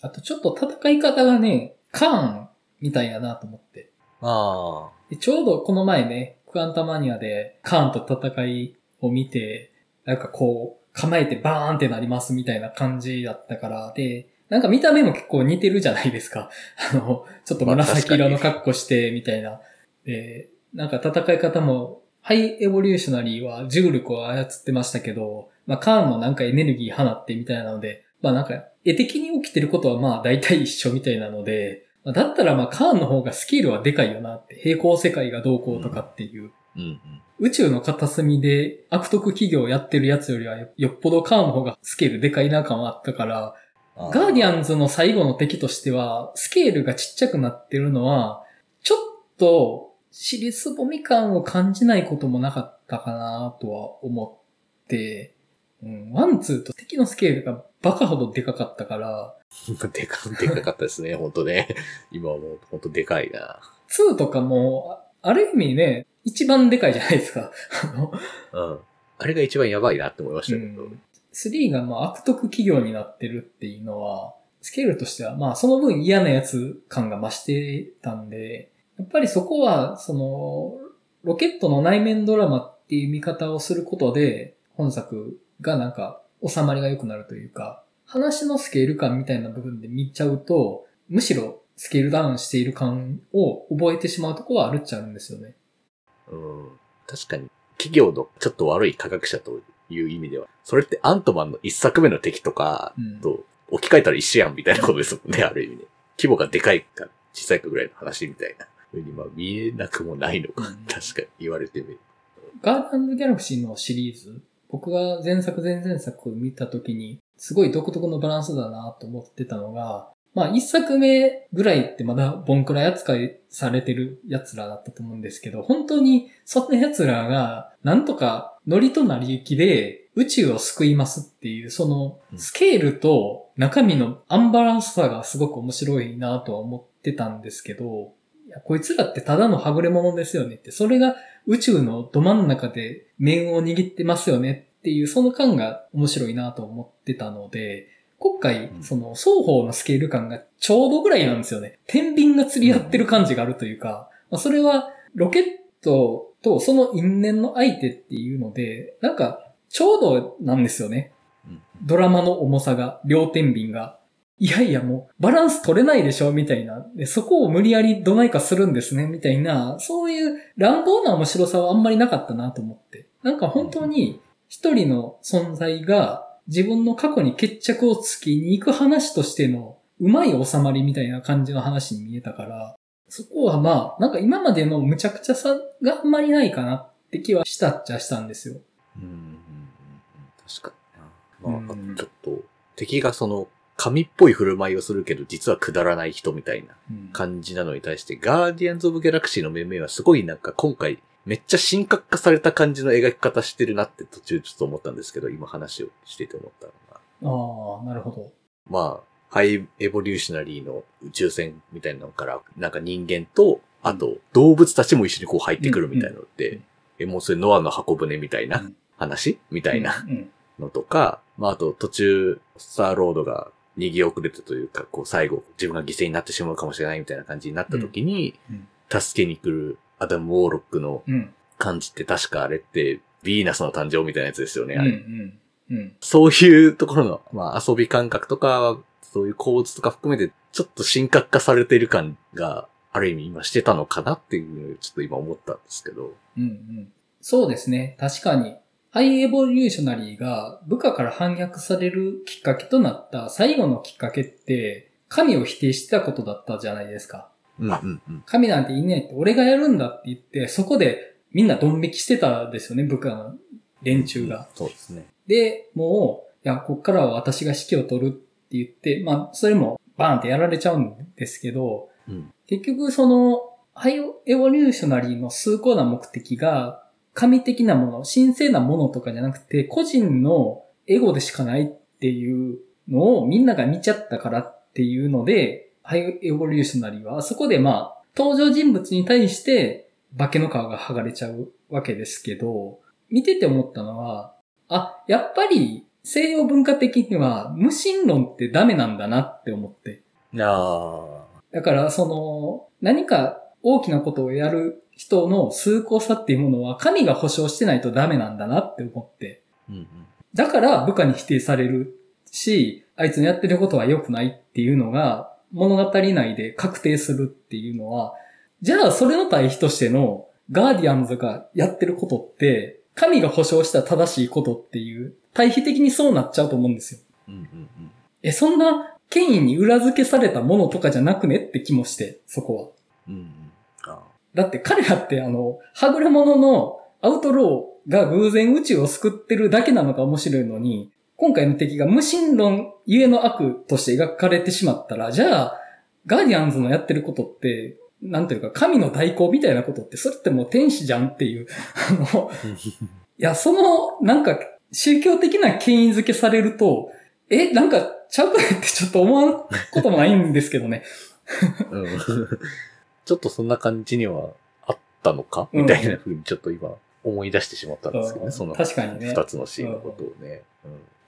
あとちょっと戦い方がね、カーンみたいやなと思って。あでちょうどこの前ね、クアンタマニアでカーンと戦いを見て、なんかこう、構えてバーンってなりますみたいな感じだったから、で、なんか見た目も結構似てるじゃないですか。あの、ちょっと紫色の格好して、みたいな。で、なんか戦い方も、ハイエボリューショナリーは重力を操ってましたけど、まあカーンもなんかエネルギー放ってみたいなので、まあなんか絵的に起きてることはまあ大体一緒みたいなので、まあだったらまあカーンの方がスケールはでかいよなって、平行世界がどうこうとかっていう。うんうん。宇宙の片隅で悪徳企業をやってるやつよりはよよっぽどカーンの方がスケールでかいな感はあったから、あガーディアンズの最後の敵としては、スケールがちっちゃくなってるのは、ちょっと、尻すぼみ感を感じないこともなかったかなとは思って、うん、 one, two と敵のスケールがバカほどでかかったから、でか、でかかったですね、本当ね。今はもう本当でかいな。2とかも、あある意味ね、一番でかいじゃないですか。あのうん。あれが一番やばいなって思いましたけど。うん3がまあ悪徳企業になってるっていうのは、スケールとしてはまあその分嫌なやつ感が増してたんで、やっぱりそこは、その、ロケットの内面ドラマっていう見方をすることで、本作がなんか収まりが良くなるというか、話のスケール感みたいな部分で見ちゃうと、むしろスケールダウンしている感を覚えてしまうところはあるっちゃあるんですよね。うん。確かに、企業のちょっと悪い科学者という意味では、それってアントマンの一作目の敵とかうんと置き換えたら一緒やんみたいなことですもんね、ある意味ね。規模がでかいか小さいかぐらいの話みたいな。ふうにまあ見えなくもないのか。うん確かに言われてみる。ガーディアンズ・ギャラクシーのシリーズ、僕が前作前々作を見たときに、すごい独特のバランスだなと思ってたのが、まあ一作目ぐらいってまだボンクラ扱いされてる奴らだったと思うんですけど、本当にそんな奴らがなんとかノリとなり行きで宇宙を救いますっていう、そのうん。スケールと中身のアンバランスさがすごく面白いなとは思ってたんですけど、いやこいつらってただのはぐれ者ですよねって、それが宇宙のど真ん中で面を握ってますよねっていう、その感が面白いなと思ってたので、今回う、んその双方のスケール感がちょうどぐらいなんですよね。天秤が釣り合ってる感じがあるというか、まあそれはロケットとその因縁の相手っていうので、なんかちょうどなんですよね。うんドラマの重さが、両天秤が。いやいやもう、バランス取れないでしょみたいな。で、そこを無理やりどないかするんですねみたいな、そういう乱暴な面白さはあんまりなかったなと思って。なんか本当に、一人の存在が自分の過去に決着をつきに行く話としての、うまい収まりみたいな感じの話に見えたから、そこはまあ、なんか今までの無茶苦茶さがあんまりないかなって気はしたっちゃしたんですよ。うんうんうんうん確かにな。まあ、うんちょっと、敵がその、神っぽい振る舞いをするけど、実はくだらない人みたいなうん感じなのに対して、ガーディアンズ・オブ・ギャラクシーの面々はすごいなんか今回、めっちゃ神格化された感じの描き方してるなって途中ちょっと思ったんですけど、今話をしてて思ったのが。ああ、なるほど。まあ、ハイエボリューショナリーの宇宙船みたいなのから、なんか人間と、あと動物たちも一緒にこう入ってくるみたいなのって、うんえ、もうそれノアの箱舟みたいなうん話みたいなうん。のとか、まああと途中、スターロードが逃げ遅れたというか、こう最後自分が犠牲になってしまうかもしれないみたいな感じになった時に、うん助けに来るアダム・ウォーロックのうん。感じって確かあれって、ヴィーナスの誕生みたいなやつですよね、うん。あれ。うん。うん。そういうところの、まあ遊び感覚とか、そういう構図とか含めて、ちょっと神格化されている感が、ある意味今してたのかなっていうちょっと今思ったんですけど。うんうん。そうですね。確かに。ハイエボリューショナリーが部下から反逆されるきっかけとなった最後のきっかけって、神を否定してたことだったじゃないですか。うんうんうん。神なんていねえって、俺がやるんだって言って、そこでみんなドン引きしてたですよね、部下の連中が。そうですね。で、もう、いや、こっからは私が指揮を取るって言って、まあ、それもバーンってやられちゃうんですけど、うん。結局その、ハイエボリューショナリーの崇高な目的が、神的なもの、神聖なものとかじゃなくて、個人のエゴでしかないっていうのをみんなが見ちゃったからっていうので、ハイエボリューショナリーは、あそこでまあ、登場人物に対して、化けの皮が剥がれちゃうわけですけど、見てて思ったのは、あ、やっぱり西洋文化的には無神論ってダメなんだなって思って。あだから、その、何か大きなことをやる人の崇高さっていうものは神が保証してないとダメなんだなって思って。ー。うんうん。だから部下に否定されるし、あいつのやってることは良くないっていうのが物語内で確定するっていうのは、じゃあそれの対比としてのガーディアンズがやってることって、神が保証した正しいことっていう、対比的にそうなっちゃうと思うんですよ。うんうんうん。え、そんな権威に裏付けされたものとかじゃなくねって気もして、そこは。うんだって彼らってあの、はぐれ者のアウトローが偶然宇宙を救ってるだけなのが面白いのに、今回の敵が無神論ゆえの悪として描かれてしまったら、じゃあ、ガーディアンズのやってることって、なんというか神の代行みたいなことって、それってもう天使じゃんっていう、あの、ー いや、その、なんか、宗教的な権威づけされると、え、なんか、ちゃうくないってちょっと思わんこともないんですけどね。うんちょっとそんな感じにはあったのか？うんみたいな風にちょっと今思い出してしまったんですけどね、うんその確かにね二つのシーンのことをね。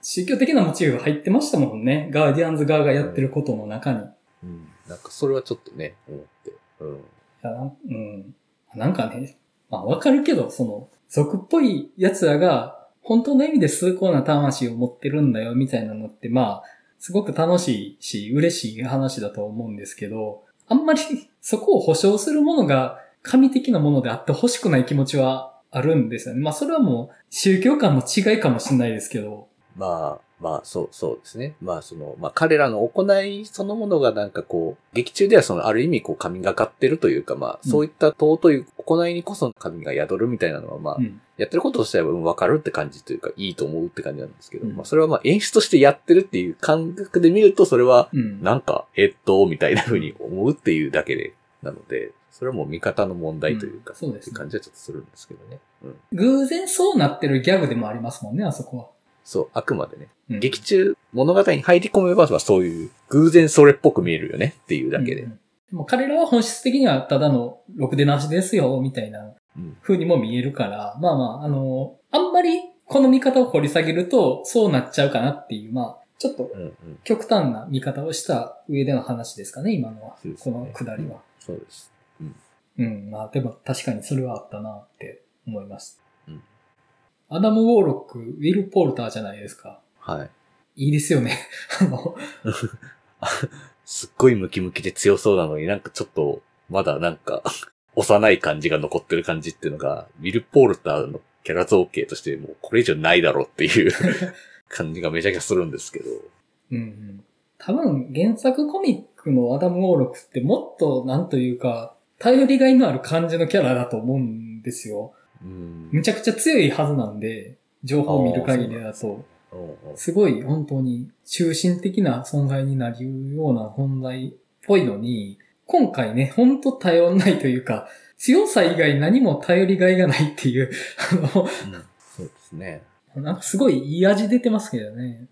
宗教的なモチーフが入ってましたもんね。ガーディアンズ側がやってることの中に。いうん。うん。なんかそれはちょっとね、思って。うん。やなんうん。なんかね、まあわかるけど、その、俗っぽい奴らが、本当の意味で崇高な魂を持ってるんだよ、みたいなのって、まあ、すごく楽しいし、嬉しい話だと思うんですけど、あんまり そこを保証するものが神的なものであってほしくない気持ちはあるんですよね。まあそれはもう宗教観の違いかもしれないですけど、まあ、まあ、そう、そうですね。まあ、その、まあ、彼らの行いそのものがなんかこう、劇中ではその、ある意味こう、神がかってるというか、まあ、うんそういった尊い行いにこそ神が宿るみたいなのは、まあ、うん。やってることとしてはうんわかるって感じというか、いいと思うって感じなんですけど、うんまあ、それはまあ、演出としてやってるっていう感覚で見ると、それは、うん。なんか、えっと、みたいな風に思うっていうだけで、なので、それはもう見方の問題というか、うんそうですねって感じはちょっとするんですけどね。うん。偶然そうなってるギャグでもありますもんね、あそこは。そう、あくまでね。うん劇中、物語に入り込めば、まあそういう、偶然それっぽく見えるよねっていうだけで。うんでも彼らは本質的にはただのろくでなしですよ、みたいなうん。風にも見えるから、まあまあ、あの、あんまりこの見方を掘り下げるとそうなっちゃうかなっていう、まあ、ちょっとうんうん。極端な見方をした上での話ですかね、今のは。ねこのくだりは。そうです。うん、まあでも確かにそれはあったなって思います。うんアダム・ウォーロック、ウィル・ポルターじゃないですか。はい。いいですよね。あの、すっごいムキムキで強そうなのになんかちょっと、まだなんか、幼い感じが残ってる感じっていうのが、ウィル・ポールターのキャラ造形としてもうこれ以上ないだろうっていう 感じがめちゃくちゃするんですけど。うんうん。多分原作コミックのアダム・ウォーロックってもっとなんというか、頼りがいのある感じのキャラだと思うんですよ。うんむちゃくちゃ強いはずなんで、情報を見る限りだと、すごい本当に中心的な存在になるような存在っぽいのに、今回ね、本当頼んないというか、強さ以外何も頼りがいがないっていう、あうんそうですね。の、なんかすごいいい味出てますけどね。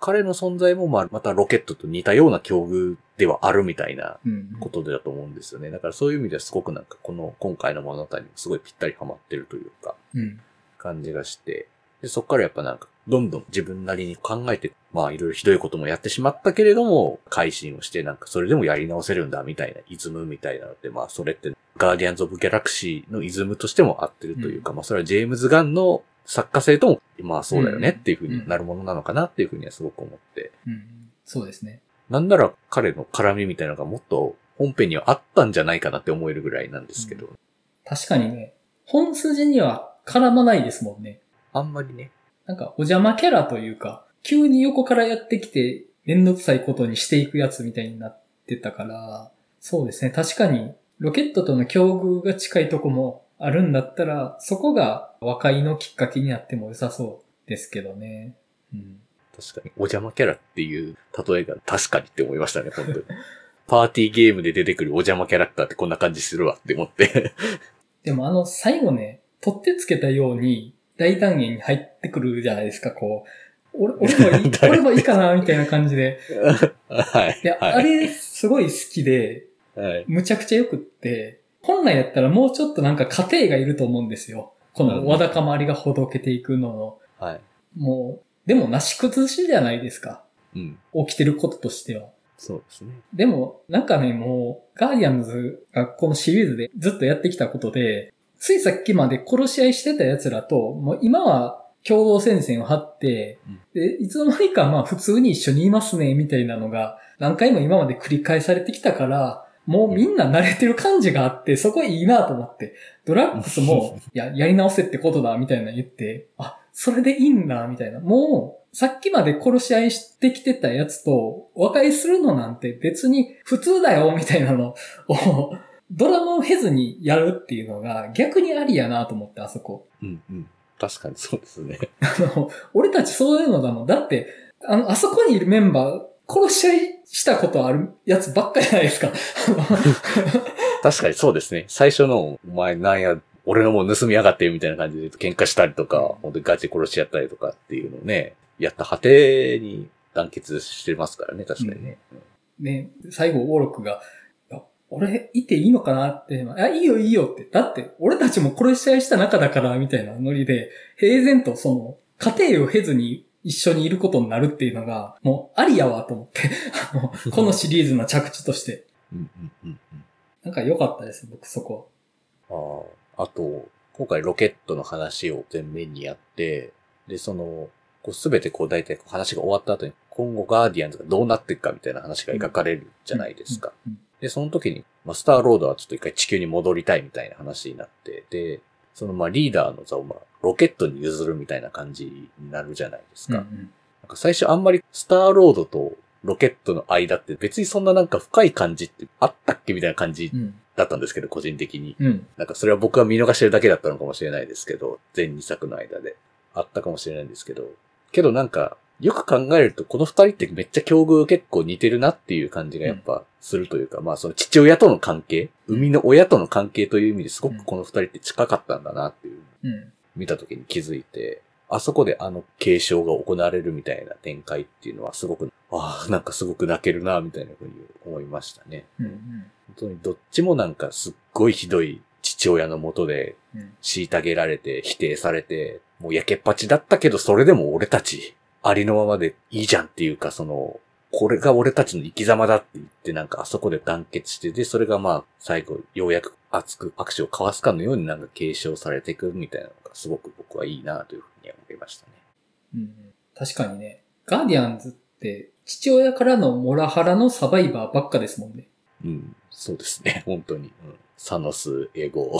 彼の存在もまあまたロケットと似たような境遇ではあるみたいなうん。ことだと思うんですよね。だからそういう意味ではすごくなんかこの今回の物語にすごいぴったりハマってるというかうん。感じがして、でそこからやっぱなんかどんどん自分なりに考えて、まあいろいろひどいこともやってしまったけれども、改心をしてなんかそれでもやり直せるんだみたいなイズムみたいなのって、まあそれってガーディアンズ・オブ・ギャラクシーのイズムとしても合ってるというか、まあそれはジェームズ・ガンの作家性とも、まあそうだよねっていうふうになるものなのかなっていうふうにはすごく思って、うん。そうですね。なんなら彼の絡みみたいなのがもっと本編にはあったんじゃないかなって思えるぐらいなんですけど、確かにね、本筋には絡まないですもんね。あんまりね、なんかお邪魔キャラというか、急に横からやってきて、めんどくさいことにしていくやつみたいになってたから、そうですね。確かに、ロケットとの境遇が近いとこもあるんだったら、そこが和解のきっかけになっても良さそうですけどね。うん。確かに、お邪魔キャラっていう例えが確かにって思いましたね、本当に。パーティーゲームで出てくるお邪魔キャラクターってこんな感じするわって思って。でもあの、最後ね、取ってつけたように、大断言に入ってくるじゃないですか、こう。俺俺もいい、誰俺もいいかな、みたいな感じで。はい。いや、はい、あれ、すごい好きで、はい。むちゃくちゃ良くって、本来やったらもうちょっとなんか過程がいると思うんですよ。このわだかまりがほどけていくのの。はい。もう、でもなし崩しじゃないですか。うん。起きてることとしては。そうですね。でも、なんかね、もう、ガーディアンズがこのシリーズでずっとやってきたことで、ついさっきまで殺し合いしてた奴らと、もう今は共同戦線を張って、で、いつの間にかまあ普通に一緒にいますね、みたいなのが何回も今まで繰り返されてきたから、もうみんな慣れてる感じがあって、そこいいなと思って、ドラッグスも、いや、やり直せってことだ、みたいな言って、あ、それでいいんだ、みたいな。もう、さっきまで殺し合いしてきてたやつと和解するのなんて別に普通だよ、みたいなのを、ドラマを経ずにやるっていうのが逆にありやなと思って、あそこ。うんうん。確かにそうですね。あの、俺たちそういうのだもん。だって、あの、あそこにいるメンバー、殺し合いしたことあるやつばっかじゃないですか。確かにそうですね。最初の、お前なんや、俺のもん盗みやがってみたいな感じで喧嘩したりとか、本当にガチで殺し合ったりとかっていうのをね、やった果てに団結してますからね、確かにね。ね、最後、ウォーロックが、俺、いていいのかなって、あ、いいよいいよって。だって、俺たちも殺し合いした仲だから、みたいなノリで、平然とその、家庭を経ずに一緒にいることになるっていうのが、もう、ありやわと思って、あの、このシリーズの着地として。うんうんうんうん。なんか良かったです、僕そこ。ああ、あと、今回ロケットの話を前面にやって、で、その、こうすべてこう大体こう話が終わった後に、今後ガーディアンズがどうなっていくかみたいな話が描かれるじゃないですか。うん。で、その時に、まあ、スターロードはちょっと一回地球に戻りたいみたいな話になって、で、そのまあリーダーの座をまあロケットに譲るみたいな感じになるじゃないですか。うんうんなんか最初あんまりスターロードとロケットの間って別にそんななんか深い感じってあったっけみたいな感じうん。だったんですけど、個人的に。うん。なんかそれは僕は見逃してるだけだったのかもしれないですけど、全2作の間で。あったかもしれないんですけど。けどなんか、よく考えるとこの二人ってめっちゃ境遇結構似てるなっていう感じがやっぱするというか、まあその父親との関係、生みの親との関係という意味ですごくこの二人って近かったんだなっていう、うん。見た時に気づいて、あそこであの継承が行われるみたいな展開っていうのはすごく、ああ、なんかすごく泣けるな、みたいなふうに思いましたね。うん。うん。本当にどっちもなんかすっごいひどい父親のもとでうん。虐げられて、否定されて、もうやけっぱちだったけど、それでも俺たち、ありのままでいいじゃんっていうか、その、これが俺たちの生き様だって言って、なんかあそこで団結して、で、それがまあ、最後、ようやく熱く握手を交わすかのようになんか継承されていくみたいなのが、すごく僕はいいなというふうに思いましたね。うん。確かにね、ガーディアンズって、父親からのモラハラのサバイバーばっかですもんね。うん、そうですね、本当に。うん、サノス、エゴ、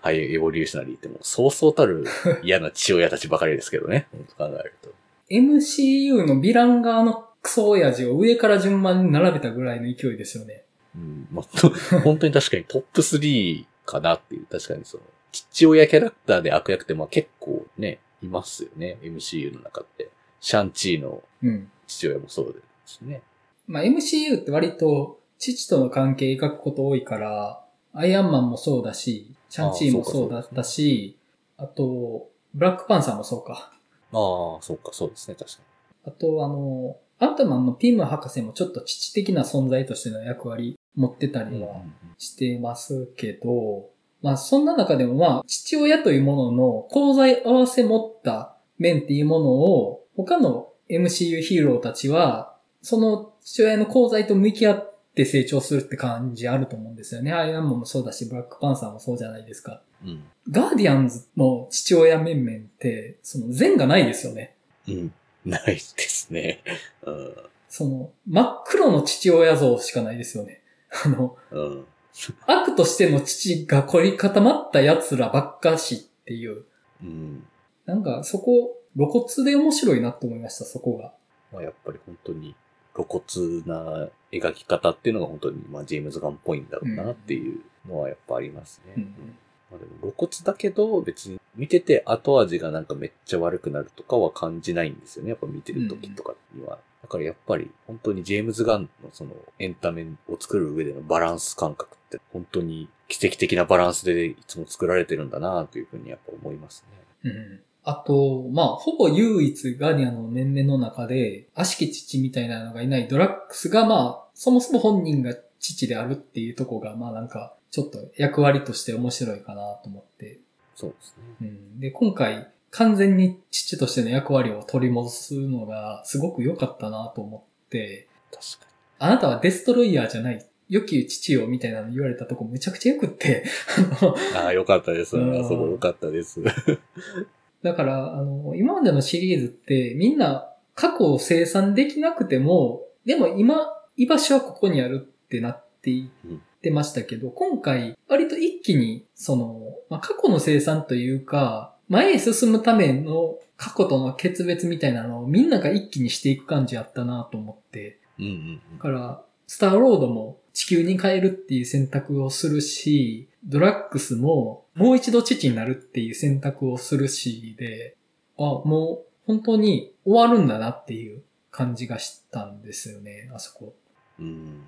ハ イエボリューショナリーってもうそうそうたる嫌な父親たちばかりですけどね、考えると。MCU のヴィラン側のクソ親父を上から順番に並べたぐらいの勢いですよね。うん、まあ、と 本当に確かにトップ3かなっていう、確かにその、父親キャラクターで悪役ってまあ結構ね、いますよね、MCU の中って。シャンチーのうん。父親もそうですね。まあ、MCU って割と父との関係描くこと多いから、アイアンマンもそうだし、シャンチーもそうだったし、あと、ブラックパンサーもそうか。ああ、そうか、そうですね、確かああと、あの、アントマンのピム博士もちょっと父的な存在としての役割持ってたりはしてますけど、まあそんな中でもまあ父親というものの功罪合わせ持った面っていうものを他の MCU ヒーローたちはその父親の功罪と向き合って成長するって感じあると思うんですよね。アイアンマンもそうだし、ブラックパンサーもそうじゃないですか。うん。ガーディアンズの父親面々って、その善がないですよね。うん。ないですね。うん。その、真っ黒の父親像しかないですよね。あの、うん。悪としての父が凝り固まった奴らばっかしっていう。うん。なんか、そこ、露骨で面白いなと思いました、そこが。まあ、やっぱり本当に露骨な描き方っていうのが本当に、まあ、ジェームズ・ガンっぽいんだろうなっていうのはやっぱありますね。うんまあ、でも露骨だけど、別に見てて後味がなんかめっちゃ悪くなるとかは感じないんですよね。やっぱ見てる時とかには。だからやっぱり本当にジェームズ・ガンのそのエンタメを作る上でのバランス感覚って本当に奇跡的なバランスでいつも作られてるんだなというふうにやっぱ思いますね。うん。あと、まあ、ほぼ唯一ガーディアンの面々の中で、悪しき父みたいなのがいないドラッグスが、まあ、そもそも本人が父であるっていうとこが、まあなんか、ちょっと役割として面白いかなと思って。そうですね。うん。で、今回、完全に父としての役割を取り戻すのが、すごく良かったなと思って、確かあなたはデストロイヤーじゃない。良き父よ、みたいなの言われたとこめちゃくちゃ良くって、あ。ああ、よかったです。うんあそこよかったです。だから、あの、今までのシリーズってみんな過去を生産できなくても、でも今、居場所はここにあるってなっていってましたけど、今回、割と一気に、その、まあ、過去の生産というか、前へ進むための過去との決別みたいなのをみんなが一気にしていく感じあったなと思って、うんうん。だから、スターロードも地球に帰るっていう選択をするし、ドラッグスももう一度父になるっていう選択をするしで、あ、もう本当に終わるんだなっていう感じがしたんですよね、あそこ。うん。うん。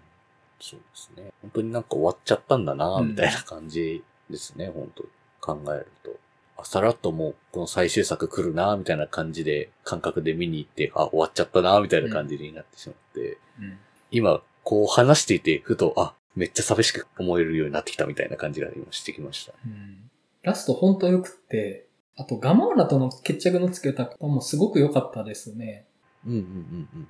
そうですね。本当になんか終わっちゃったんだな、うんみたいな感じですね、本当考えると。あ、さらっともう、この最終作来るな、みたいな感じで、感覚で見に行って、あ、終わっちゃったな、みたいな感じになってしまって、うん。今、こう話していて、ふと、あ、めっちゃ寂しく思えるようになってきたみたいな感じが今してきました。うんラスト本当良くって、あとガモーラとの決着のつけた方もすごく良かったですね。うんうんうんうん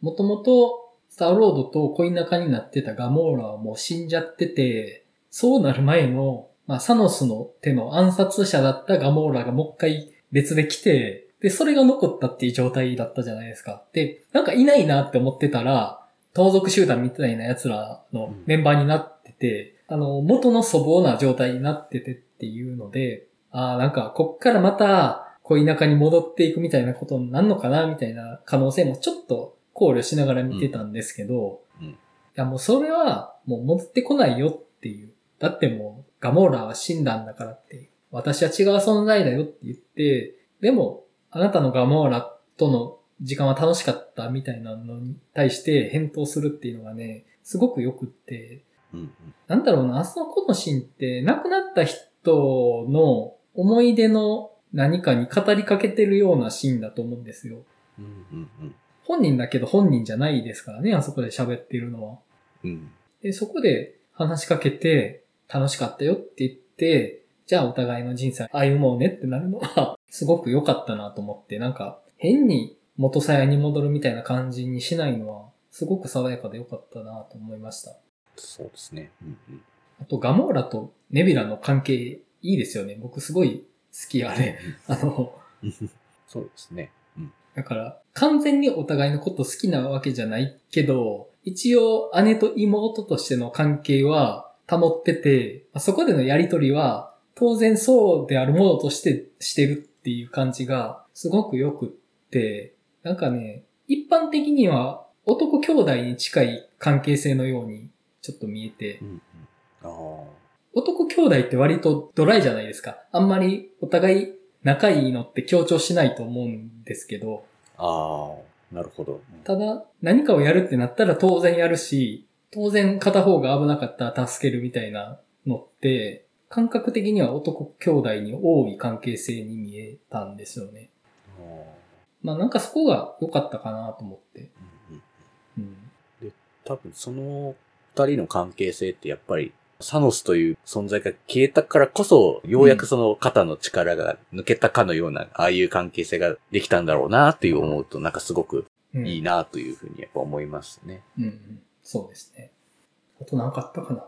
もともと、スターロードと恋仲になってたガモーラはもう死んじゃってて、そうなる前の、まあ、サノスの手の暗殺者だったガモーラがもう一回別で来て、で、それが残ったっていう状態だったじゃないですか。で、なんかいないなって思ってたら、盗賊集団みたいな奴らのメンバーになってて、あの、元の粗暴な状態になっててっていうので、ああ、なんか、こっからまた、恋仲に戻っていくみたいなことになるのかなみたいな可能性もちょっと考慮しながら見てたんですけど、うんうんいやもうそれはもう戻ってこないよっていう。だってもうガモーラは死んだんだからって。私は違う存在だよって言って、でもあなたのガモーラとの時間は楽しかったみたいなのに対して返答するっていうのがね、すごくよくって、うんうんなんだろうな、あそこのシーンって亡くなった人の思い出の何かに語りかけてるようなシーンだと思うんですよ。うんうんうん本人だけど本人じゃないですからね、あそこで喋ってるのは。うんで、そこで話しかけて、楽しかったよって言って、じゃあお互いの人生歩もうねってなるのは、すごく良かったなと思って、なんか、変に元さやに戻るみたいな感じにしないのは、すごく爽やかで良かったなと思いました。そうですね。うんうんあと、ガモーラとネビラの関係いいですよね。僕すごい好きあれ。あの、そうですね。うんだから、完全にお互いのこと好きなわけじゃないけど、一応姉と妹としての関係は保ってて、まあそこでのやりとりは当然そうであるものとしてしてるっていう感じがすごくよくって、なんかね、一般的には男兄弟に近い関係性のようにちょっと見えてう、ん。男兄弟って割とドライじゃないですか。あんまりお互い仲いいのって強調しないと思うんですけど、ああ、なるほど。ただ、何かをやるってなったら当然やるし、当然片方が危なかったら助けるみたいなのって、感覚的には男兄弟に多い関係性に見えたんですよね。あまあなんかそこが良かったかなと思って。うんうんうん。多分その二人の関係性ってやっぱり、サノスという存在が消えたからこそ、ようやくその肩の力が抜けたかのような、ああいう関係性ができたんだろうなっていう思うと、なんかすごくうん、いいなというふうにやっぱ思いますね。うんうん。そうですね。あと何かあったかな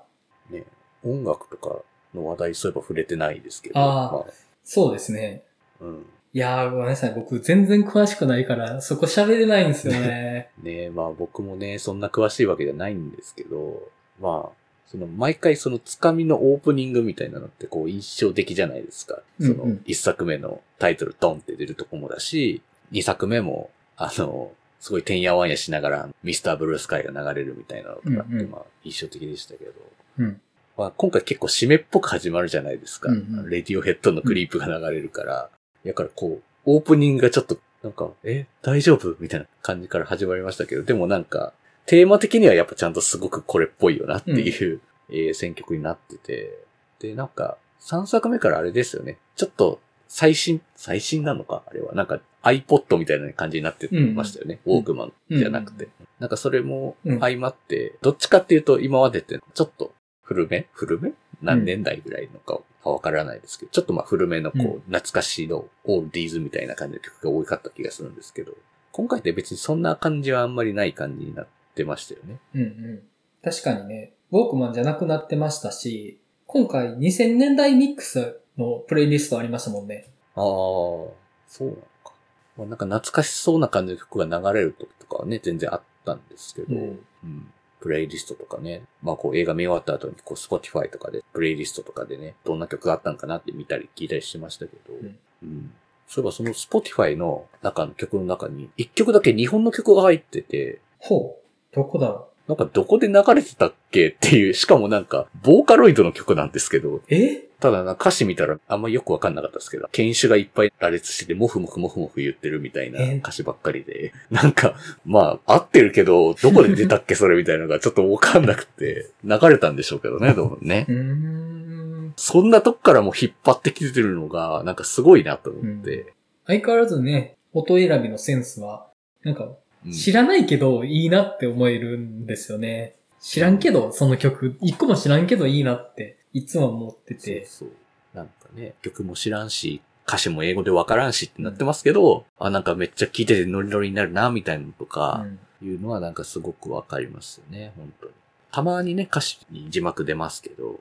ね音楽とかの話題そういえば触れてないですけど。あーまそうですね。うん。いやー、ごめんなさい。僕全然詳しくないから、そこ喋れないんですよね。ねまあ僕もね、そんな詳しいわけじゃないんですけど、まあ、その毎回そのつかみのオープニングみたいなのってこう印象的じゃないですか。その一作目のタイトルドンって出るとこもだし、二作目も、あの、すごいてんやわんやしながらミスターブルースカイが流れるみたいなのとかってまあ印象的でしたけど、うん。まあ今回結構締めっぽく始まるじゃないですか。うんうんレディオヘッドのクリープが流れるから。だからこう、オープニングがちょっと、なんか、え、大丈夫？みたいな感じから始まりましたけど、でもなんか、テーマ的にはやっぱちゃんとすごくこれっぽいよなっていう、えー選曲になってて。で、なんか、3作目からあれですよね。ちょっと、最新、最新なのか？あれは。なんか iPod みたいな感じになってましたよね。うんウォークマンじゃなくて。なんかそれもうん相まって、どっちかっていうと今までってちょっと古め？古め？何年代ぐらいのかわからないですけど、ちょっとまあ古めのこう、うん懐かしいのオールディーズみたいな感じの曲が多かった気がするんですけど、今回って別にそんな感じはあんまりない感じになってましたよね。うんうん。確かにね、ウォークマンじゃなくなってましたし、今回2000年代ミックスのプレイリストありましたもんね。ああ、そうなのか。まあ、なんか懐かしそうな感じの曲が流れる時とかはね、全然あったんですけど、うんうんプレイリストとかね。まあこう映画見終わった後にこう Spotify とかで、プレイリストとかでね、どんな曲があったんかなって見たり聞いたりしてましたけど、うんうんそういえばその Spotify の中の曲の中に、一曲だけ日本の曲が入ってて、ほう。どこだろなんかどこで流れてたっけっていう、しかもなんか、ボーカロイドの曲なんですけど、うえ？ただな歌詞見たらあんまよくわかんなかったですけど、犬種がいっぱい羅列してて、もふもふもふもふ言ってるみたいなえ？歌詞ばっかりで、なんか、まあ、合ってるけど、どこで出たっけ？それみたいなのがちょっとわかんなくて、流れたんでしょうけどね、どうもねう。ーん。そんなとこからも引っ張ってきてるのが、なんかすごいなと思って。相変わらずね、音選びのセンスは、なんか、うん知らないけどいいなって思えるんですよね。知らんけど、その曲、一個も知らんけどいいなって、いつも思ってて。そうそう。なんかね、曲も知らんし、歌詞も英語でわからんしってなってますけど、あ、なんかめっちゃ聴いててノリノリになるな、みたいなのとか、うんいうのはなんかすごくわかりますよね、本当に。たまにね、歌詞に字幕出ますけど、うん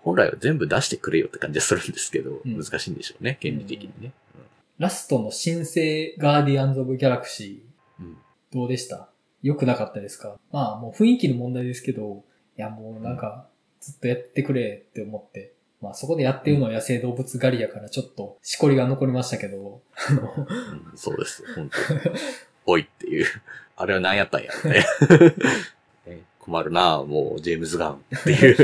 本来は全部出してくれよって感じはするんですけど、うん難しいんでしょうね、原理的にね。ラストの新生ガーディアンズ・オブ・ギャラクシー、どうでした？良くなかったですか？まあもう雰囲気の問題ですけど、いやもうなんか、ずっとやってくれって思って。まあそこでやってるのは野生動物狩りやからちょっとしこりが残りましたけど、あの、うんそうです、本当に。おいっていう。あれは何やったんやっ困るなもう、ジェームズ・ガンっていう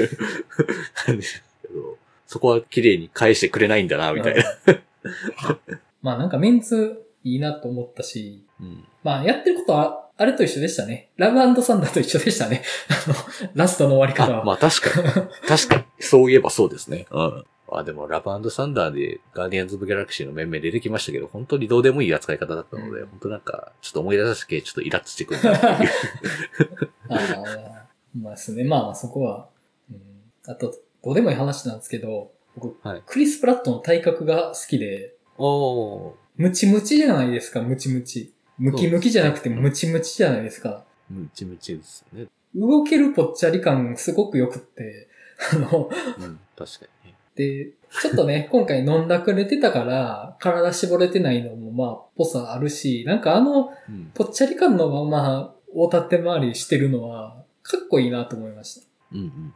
感じですけど、そこは綺麗に返してくれないんだな、みたいな。まあなんかメンツいいなと思ったし、うんまあやってることはあれと一緒でしたね。ラブサンダーと一緒でしたね。あの、ラストの終わり方あ、は。まあ確かに。確かに。そういえばそうですね。うん。あ、でも、ラブサンダーでガーディアンズ・オブ・ギャラクシーの面々出てきましたけど、本当にどうでもいい扱い方だったので、うん本当なんか、ちょっと思い出したけちょっとイラッとしてくるなっていう。ああ、まあですね。まあまあそこは。うん、あと、どうでもいい話なんですけど、僕、はいクリス・プラットの体格が好きで、おー。ムチムチじゃないですか、ムチムチ。ムキムキじゃなくてムチムチじゃないですか。ムチムチですね。動けるぽっちゃり感すごく良くって、あの、うん、確かにね。で、ちょっとね、今回飲んだくれてたから、体絞れてないのもまあ、ぽさあるし、なんかあの、うん。ぽっちゃり感のまま、大立て回りしてるのは、かっこいいなと思いました。うんうんうん。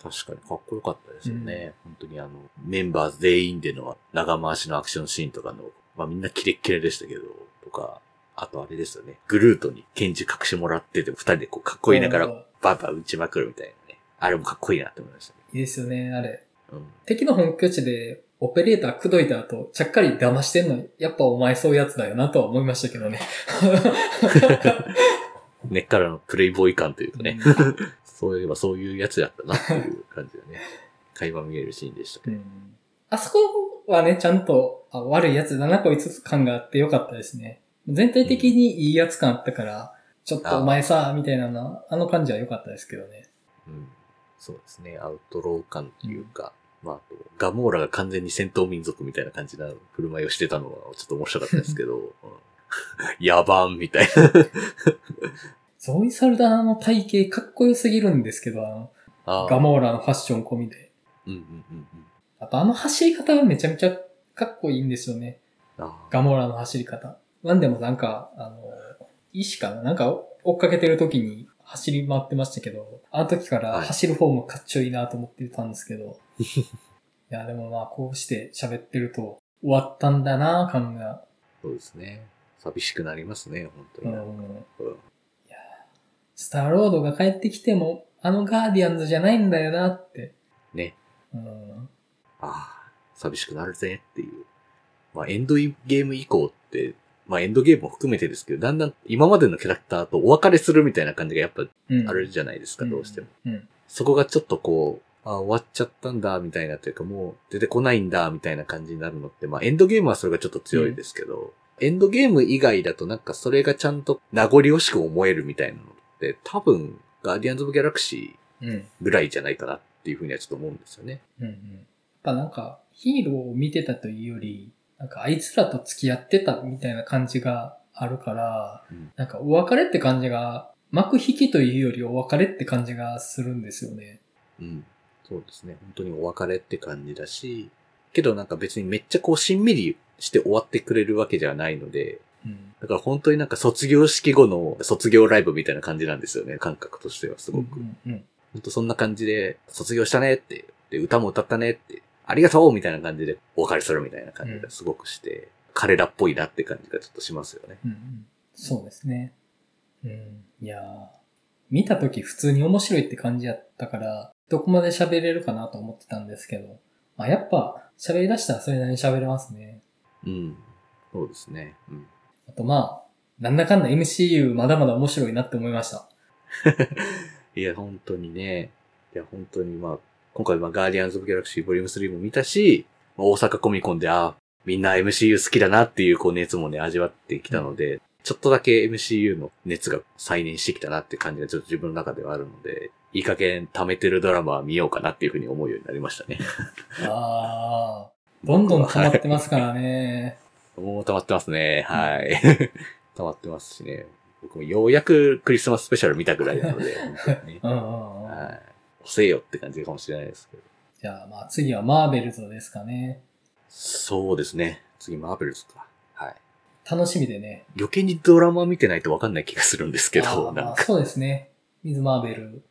確かにかっこよかったですよね。本当にあの、メンバー全員での長回しのアクションシーンとかの、まあみんなキレッキレでしたけど、とか、あとあれですよね。グルートに拳銃隠してもらってて、二人でこうかっこいいながらバンバン撃ちまくるみたいなね。あれもかっこいいなって思いましたね。いいですよね、あれ。うん。敵の本拠地で、オペレーター口説いた後、ちゃっかり騙してんの、やっぱお前そういうやつだよなとは思いましたけどね。根っからのプレイボーイ感というかね。うんそういえばそういうやつやったなっていう感じがね。垣間見えるシーンでしたけど。うんあそこはね、ちゃんと、あ悪いやつだな、こいつ感があってよかったですね。全体的にいいやつ感あったから、ちょっとお前さ、みたいなの、あの感じは良かったですけどね。うん。そうですね。アウトロー感っていうか、まあ、あと、ガモーラが完全に戦闘民族みたいな感じな振る舞いをしてたのはちょっと面白かったですけど、うん、野蛮みたいな。ゾイサルダーの体型かっこよすぎるんですけど、あの、あーガモーラのファッション込みで。うんうんうんうん。あとあの走り方がめちゃめちゃかっこいいんですよね。ガモーラの走り方。ワンでもなんか、あの、石かな？なんか追っかけてる時に走り回ってましたけど、あの時からはい走る方もかっちょいいなと思ってたんですけど。い、や、でもまあこうして喋ってると終わったんだな感が。そうですね。寂しくなりますね、本当うんにな。うんスターロードが帰ってきても、あのガーディアンズじゃないんだよなって。ね。うん。ああ、寂しくなるぜっていう。まあ、エンドゲーム以降って、まあ、エンドゲームも含めてですけど、だんだん今までのキャラクターとお別れするみたいな感じがやっぱうん。あるじゃないですか、どうしても。うん。そこがちょっとこう、あ終わっちゃったんだ、みたいなというか、もう出てこないんだ、みたいな感じになるのって、まあ、エンドゲームはそれがちょっと強いですけど、エンドゲーム以外だとなんかそれがちゃんと名残惜しく思えるみたいなのって、多分、ガーディアンズ・オブ・ギャラクシうん。ーぐらいじゃないかなっていうふうにはちょっと思うんですよね。うんうん。やっぱなんか、ヒーローを見てたというより、なんかあいつらと付き合ってたみたいな感じがあるから、うんなんかお別れって感じが、幕引きというよりお別れって感じがするんですよね。うん。そうですね。本当にお別れって感じだし、けどなんか別にめっちゃこうしんみりして終わってくれるわけじゃないので、うん。だから本当になんか卒業式後の卒業ライブみたいな感じなんですよね、感覚としてはすごく。うんうん本当そんな感じで、卒業したねって、で、歌も歌ったねって、ありがとうみたいな感じでお別れするみたいな感じがすごくして、彼らっぽいなって感じがちょっとしますよね。うんうん。そうですね。うん。いやー見たとき普通に面白いって感じやったから、どこまで喋れるかなと思ってたんですけど、まあ、やっぱ喋り出したらそれなりに喋れますね。うん。そうですね。うん。あとまあ、なんだかんだ MCU まだまだ面白いなって思いました。いや、本当にね。いや、本当にまあ、今回はガーディアンズ・オブ・ギャラクシーボリューム3も見たし、まあ大阪コミコンで、あみんな MCU 好きだなっていうこう熱もね、味わってきたので、ちょっとだけ MCU の熱が再燃してきたなって感じがちょっと自分の中ではあるので、いい加減溜めてるドラマは見ようかなっていうふうに思うようになりましたね。ああ、どんどん溜まってますからね。もう溜まってますね。はい。溜まってますしね。僕もようやくクリスマススペシャル見たぐらいなので、ねうんうんうん。はい。遅えよって感じかもしれないですけど。じゃあまあ次はマーベルズですかね。そうですね。次、マーベルズか。はい。楽しみでね。余計にドラマ見てないと分かんない気がするんですけあど、なんかそうですね。ミズ・マーベル。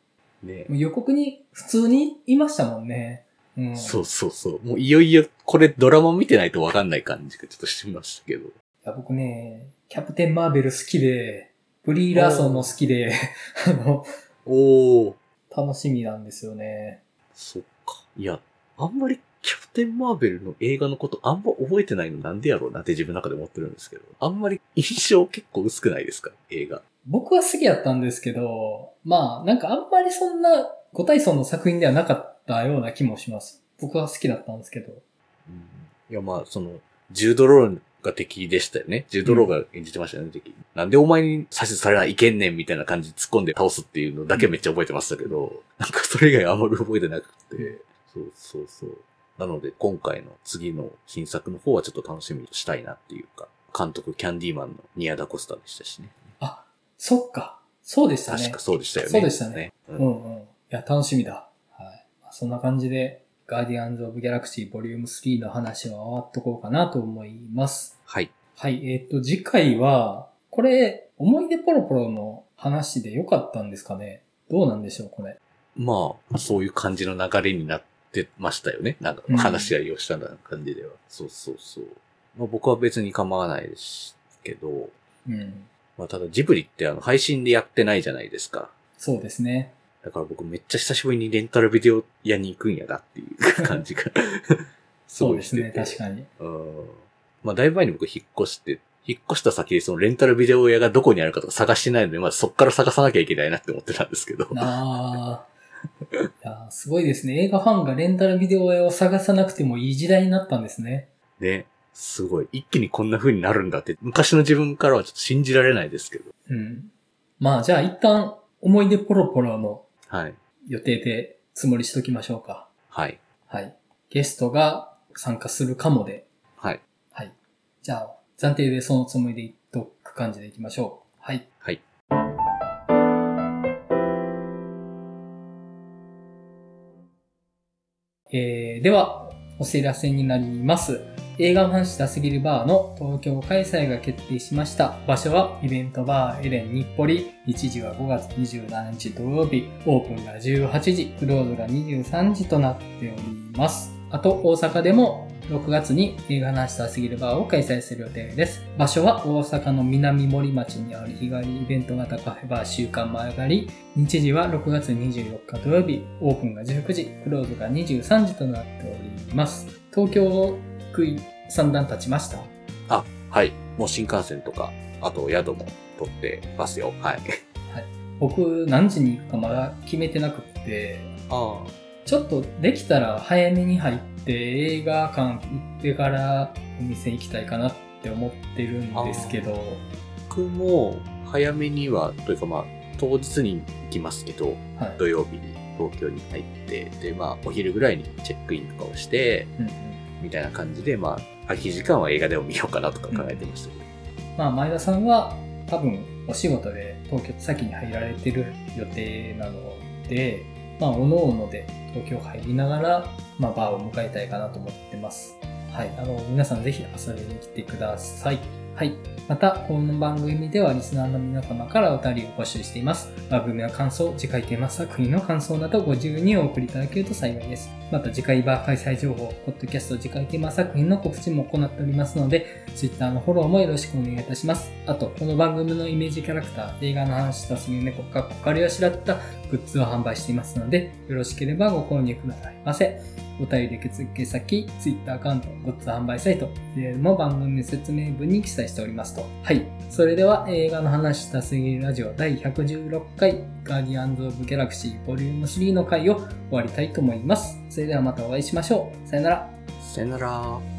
ね。もう予告に普通にいましたもんね。うん。そうそうそう。もういよいよこれドラマ見てないと分かんない感じがちょっとしましたけど。いや僕ね、キャプテン・マーベル好きで、ブリー・ラーソンも好きで、あの、おー。楽しみなんですよね。そっか。いや、あんまりキャプテン・マーベルの映画のことあんま覚えてないのなんでやろうなって自分の中で思ってるんですけど。あんまり印象結構薄くないですか？映画。僕は好きやったんですけど、まあ、なんかあんまりそんな五体操の作品ではなかったような気もします。僕は好きだったんですけど。いや、まあ、その、ジュードローが敵でしたよね。ジュードローが演じてましたよね、敵。なんでお前に指図されないけんねんみたいな感じで突っ込んで倒すっていうのだけめっちゃ覚えてましたけど、なんかそれ以外あんまり覚えてなくて、そうそうそう。なので、今回の次の新作の方はちょっと楽しみにしたいなっていうか、監督キャンディーマンのニアダコスタでしたしね。あ、そっか。そうでしたね。確かそうでしたよね。そうでしたね。ううんんうん。いや、楽しみだ。はい。まあそんな感じで、ガーディアンズ・オブ・ギャラクシーボリューム3の話は終わっとこうかなと思います。はい。はい。えっ、と、次回は、これ、思い出ポロポロの話でよかったんですかね？どうなんでしょう、これ？まあ、そういう感じの流れになってましたよね。なんかうん、話し合いをしたような感じでは。そうそうそう。まあ僕は別に構わないですけど、うん。まあただジブリってあの配信でやってないじゃないですか。そうですね。だから僕めっちゃ久しぶりにレンタルビデオ屋に行くんやなっていう感じがす そうですね。確かに。うん。まあだいぶ前に僕引っ越して、引っ越した先でそのレンタルビデオ屋がどこにあるかとか探してないので、まずそっから探さなきゃいけないなって思ってたんですけど。ああ。いやーすごいですね。映画ファンがレンタルビデオ屋を探さなくてもいい時代になったんですね。ね。すごい。一気にこんな風になるんだって、昔の自分からはちょっと信じられないですけど。うん。まあ、じゃあ一旦、思い出ポロポロのはい。予定でつもりしときましょうか。はい。はい。ゲストが参加するかもで。はい。はい。じゃあ、暫定でそのつもりでいっとく感じでいきましょう。はい。はい。えー、では、お知らせになります。映画の話したすぎるバーの東京開催が決定しました。場所はイベントバーエレン日暮里。日時は5月27日土曜日。オープンが18時、クローズが23時となっております。あと、大阪でも6月に映画の話したすぎるバーを開催する予定です。場所は大阪の南森町にある日帰りイベント型カフェバー週間前上がり。日時は6月24日土曜日。オープンが19時、クローズが23時となっております。東京食い三段立ちました？あ、はい。もう新幹線とか、あと宿も取ってますよ。はい。僕何時に行くかまだ決めてなくって、あちょっとできたら早めに入って映画館行ってからお店行きたいかなって思ってるんですけど、僕も早めには、というかまあ、当日に行きますけど、はい。土曜日に東京に入って、で、まあ、お昼ぐらいにチェックインとかをして、うんうんみたいな感じで、まあ、空き時間は映画でも見ようかなとか考えてましたけど。まあ前田さんは多分お仕事で東京先に入られてる予定なので、まあ各々で東京入りながら、まあバーを迎えたいかなと思ってます。はい。あの、皆さんぜひ遊びに来てください。はい。また、この番組ではリスナーの皆様からお便りを募集しています。番組の感想、次回テーマ作品の感想などご自由にお送りいただけると幸いです。また次回バー開催情報、ポッドキャスト次回テーマ作品の告知も行っておりますので、Twitter のフォローもよろしくお願いいたします。あと、この番組のイメージキャラクター、映画の話したすぎる猫、かっこかりをしらったグッズを販売していますので、よろしければご購入くださいませ。お便りで受付先、Twitter アカウント、グッズ販売サイト、いずれも番組説明文に記載しておりますと。はい。それでは映画の話したすぎるラジオ第116回、ガーディアンズ・オブ・ギャラクシーボリューム3の回を終わりたいと思います。それではまたお会いしましょう。さよなら。さよなら。